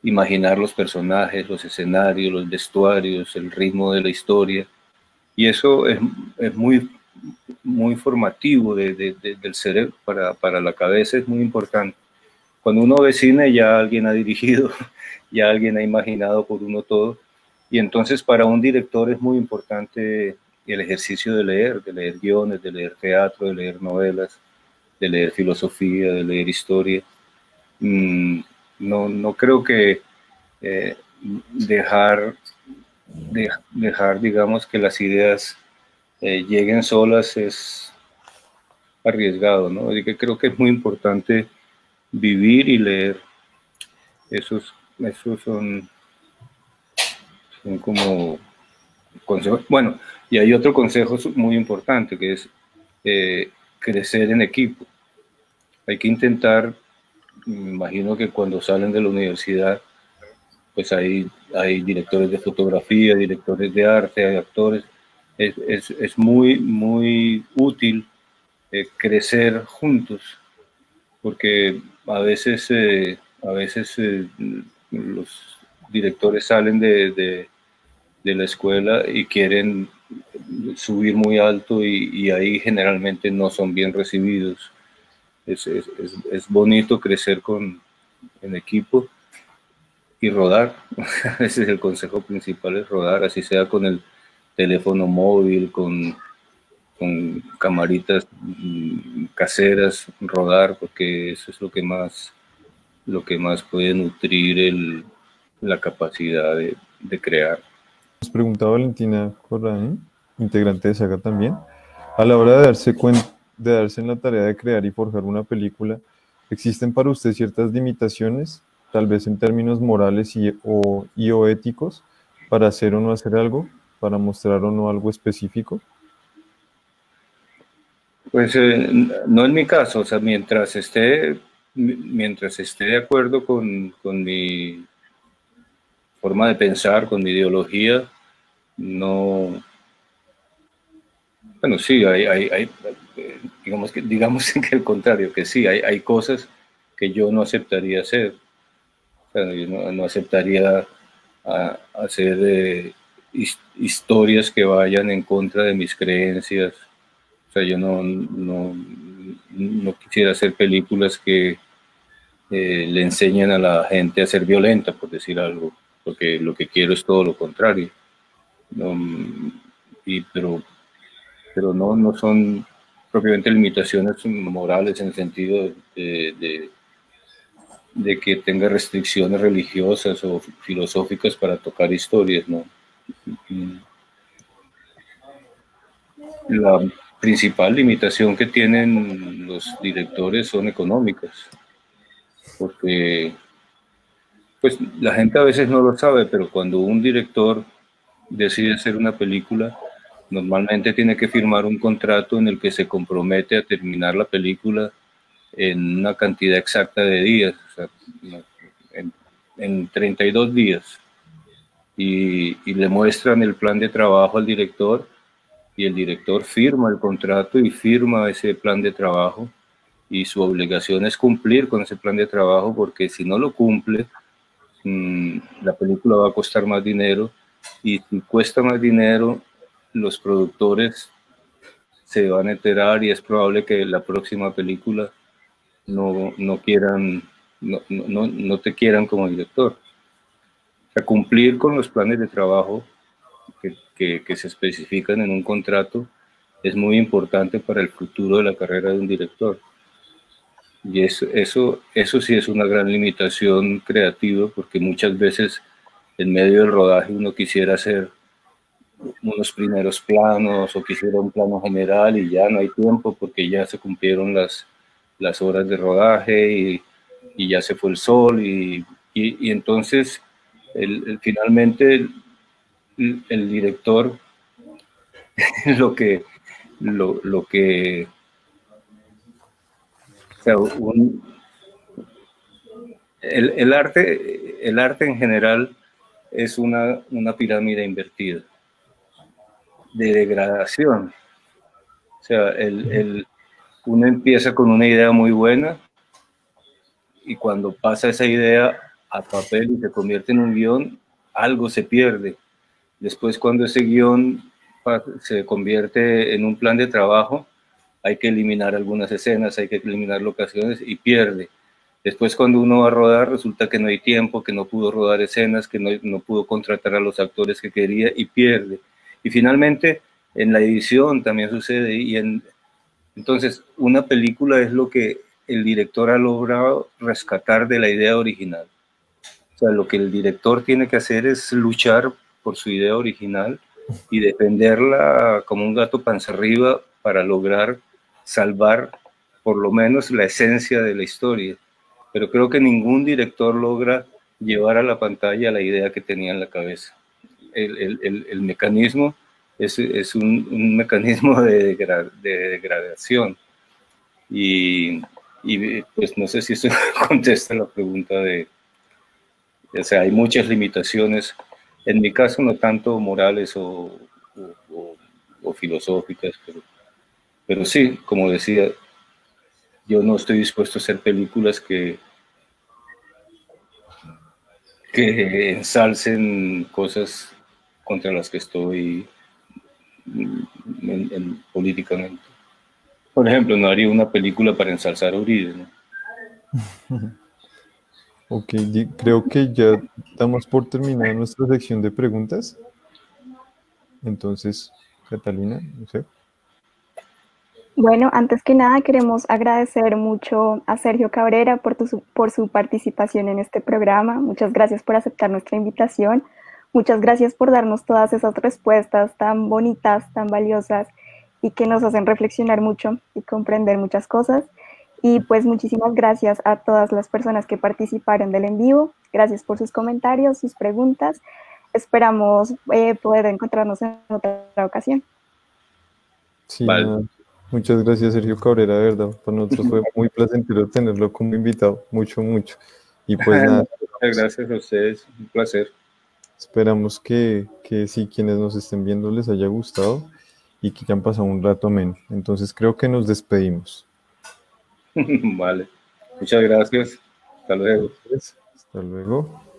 imaginar los personajes, los escenarios, los vestuarios, el ritmo de la historia. Y eso es, es muy, muy formativo de, de, del cerebro para, para, la cabeza, es muy importante. Cuando uno ve cine ya alguien ha dirigido, ya alguien ha imaginado por uno todo. Y entonces para un director es muy importante el ejercicio de leer, de leer guiones, de leer teatro, de leer novelas, de leer filosofía, de leer historia. Mm, no, no creo que eh, dejar, dejar, digamos, que las ideas eh, lleguen solas es arriesgado, ¿no? Creo que es muy importante vivir y leer. Esos, esos son, son como consejos. Bueno, y hay otro consejo muy importante que es eh, crecer en equipo. Hay que intentar, me imagino que cuando salen de la universidad, pues hay, hay directores de fotografía, directores de arte, hay actores. Es, es, es muy, muy útil eh, crecer juntos, porque a veces, eh, a veces eh, los directores salen de, la escuela y quieren subir muy alto y, ahí generalmente no son bien recibidos. Es, bonito crecer con, en equipo y rodar. Ese es el consejo principal, es rodar, así sea con el teléfono móvil, con con camaritas mm, caseras, rodar, porque eso es lo que más, lo que más puede nutrir el, la capacidad de, de, crear. Nos pregunta Valentina Corraín, integrante de Saga también, a la hora de darse cuenta, de darse en la tarea de crear y forjar una película, ¿existen para usted ciertas limitaciones, tal vez en términos morales y o, y o éticos, para hacer o no hacer algo, para mostrar o no algo específico? Pues eh, no en mi caso, o sea, mientras esté, mientras esté de acuerdo con, con mi forma de pensar, con mi ideología, no, bueno, sí, hay, hay, digamos que digamos que el contrario, que sí, hay, hay cosas que yo no aceptaría hacer. Yo no, aceptaría hacer eh, historias que vayan en contra de mis creencias. O sea, yo no, no, no quisiera hacer películas que eh, le enseñen a la gente a ser violenta, por decir algo, porque lo que quiero es todo lo contrario. y, pero pero no, no son propiamente limitaciones morales en el sentido de, de, que tenga restricciones religiosas o filosóficas para tocar historias, ¿no? La principal limitación que tienen los directores son económicas, porque pues la gente a veces no lo sabe, pero cuando un director decide hacer una película, Normalmente tiene que firmar un contrato en el que se compromete a terminar la película en una cantidad exacta de días, en, 32 días. Y, le muestran el plan de trabajo al director y el director firma el contrato y firma ese plan de trabajo y su obligación es cumplir con ese plan de trabajo porque si no lo cumple, mm, la película va a costar más dinero y si cuesta más dinero, los productores se van a enterar y es probable que la próxima película no, no quieran, no, no, no, te quieran como director. O sea, cumplir con los planes de trabajo que, que, que, se especifican en un contrato es muy importante para el futuro de la carrera de un director. Y eso, eso, eso sí es una gran limitación creativa porque muchas veces en medio del rodaje uno quisiera hacer unos primeros planos o quisiera un plano general y ya no hay tiempo porque ya se cumplieron las, las horas de rodaje y, y ya se fue el sol y, y, entonces el, finalmente el, director lo que lo, lo que el, el, arte el arte en general es una, una pirámide invertida de degradación. O sea, el, el, uno empieza con una idea muy buena y cuando pasa esa idea a papel y se convierte en un guion, algo se pierde. Después cuando ese guion se convierte en un plan de trabajo, hay que eliminar algunas escenas, hay que eliminar locaciones y pierde. Después cuando uno va a rodar resulta que no hay tiempo, que no pudo rodar escenas, que no, pudo contratar a los actores que quería y pierde. Y finalmente, en la edición también sucede. Y en, entonces, una película es lo que el director ha logrado rescatar de la idea original. O sea, lo que el director tiene que hacer es luchar por su idea original y defenderla como un gato panza arriba para lograr salvar por lo menos la esencia de la historia. Pero creo que ningún director logra llevar a la pantalla la idea que tenía en la cabeza el, mecanismo es, un, mecanismo de, degradación. Y, pues no sé si eso contesta la pregunta de, o sea, hay muchas limitaciones, en mi caso no tanto morales o, filosóficas, pero, pero sí, como decía, yo no estoy dispuesto a hacer películas que, que ensalcen cosas contra las que estoy en, políticamente. Por ejemplo, no haría una película para ensalzar a Uribe. ok, creo que ya estamos por terminar nuestra sección de preguntas. Entonces, Catalina, no sé. Bueno, antes que nada queremos agradecer mucho a Sergio Cabrera por, por su participación en este programa. Muchas gracias por aceptar nuestra invitación. Muchas gracias por darnos todas esas respuestas tan bonitas, tan valiosas y que nos hacen reflexionar mucho y comprender muchas cosas. Y pues muchísimas gracias a todas las personas que participaron del en vivo. Gracias por sus comentarios, sus preguntas. Esperamos eh, poder encontrarnos en otra ocasión. Sí, muchas gracias Sergio Cabrera, de verdad. Para nosotros fue muy placentero tenerlo como invitado, mucho, mucho. Y pues nada. Muchas gracias a ustedes, un placer. Esperamos que, que sí, quienes nos estén viendo les haya gustado y que hayan pasado un rato menos. Entonces creo que nos despedimos. vale. Muchas gracias. Hasta luego. Hasta luego.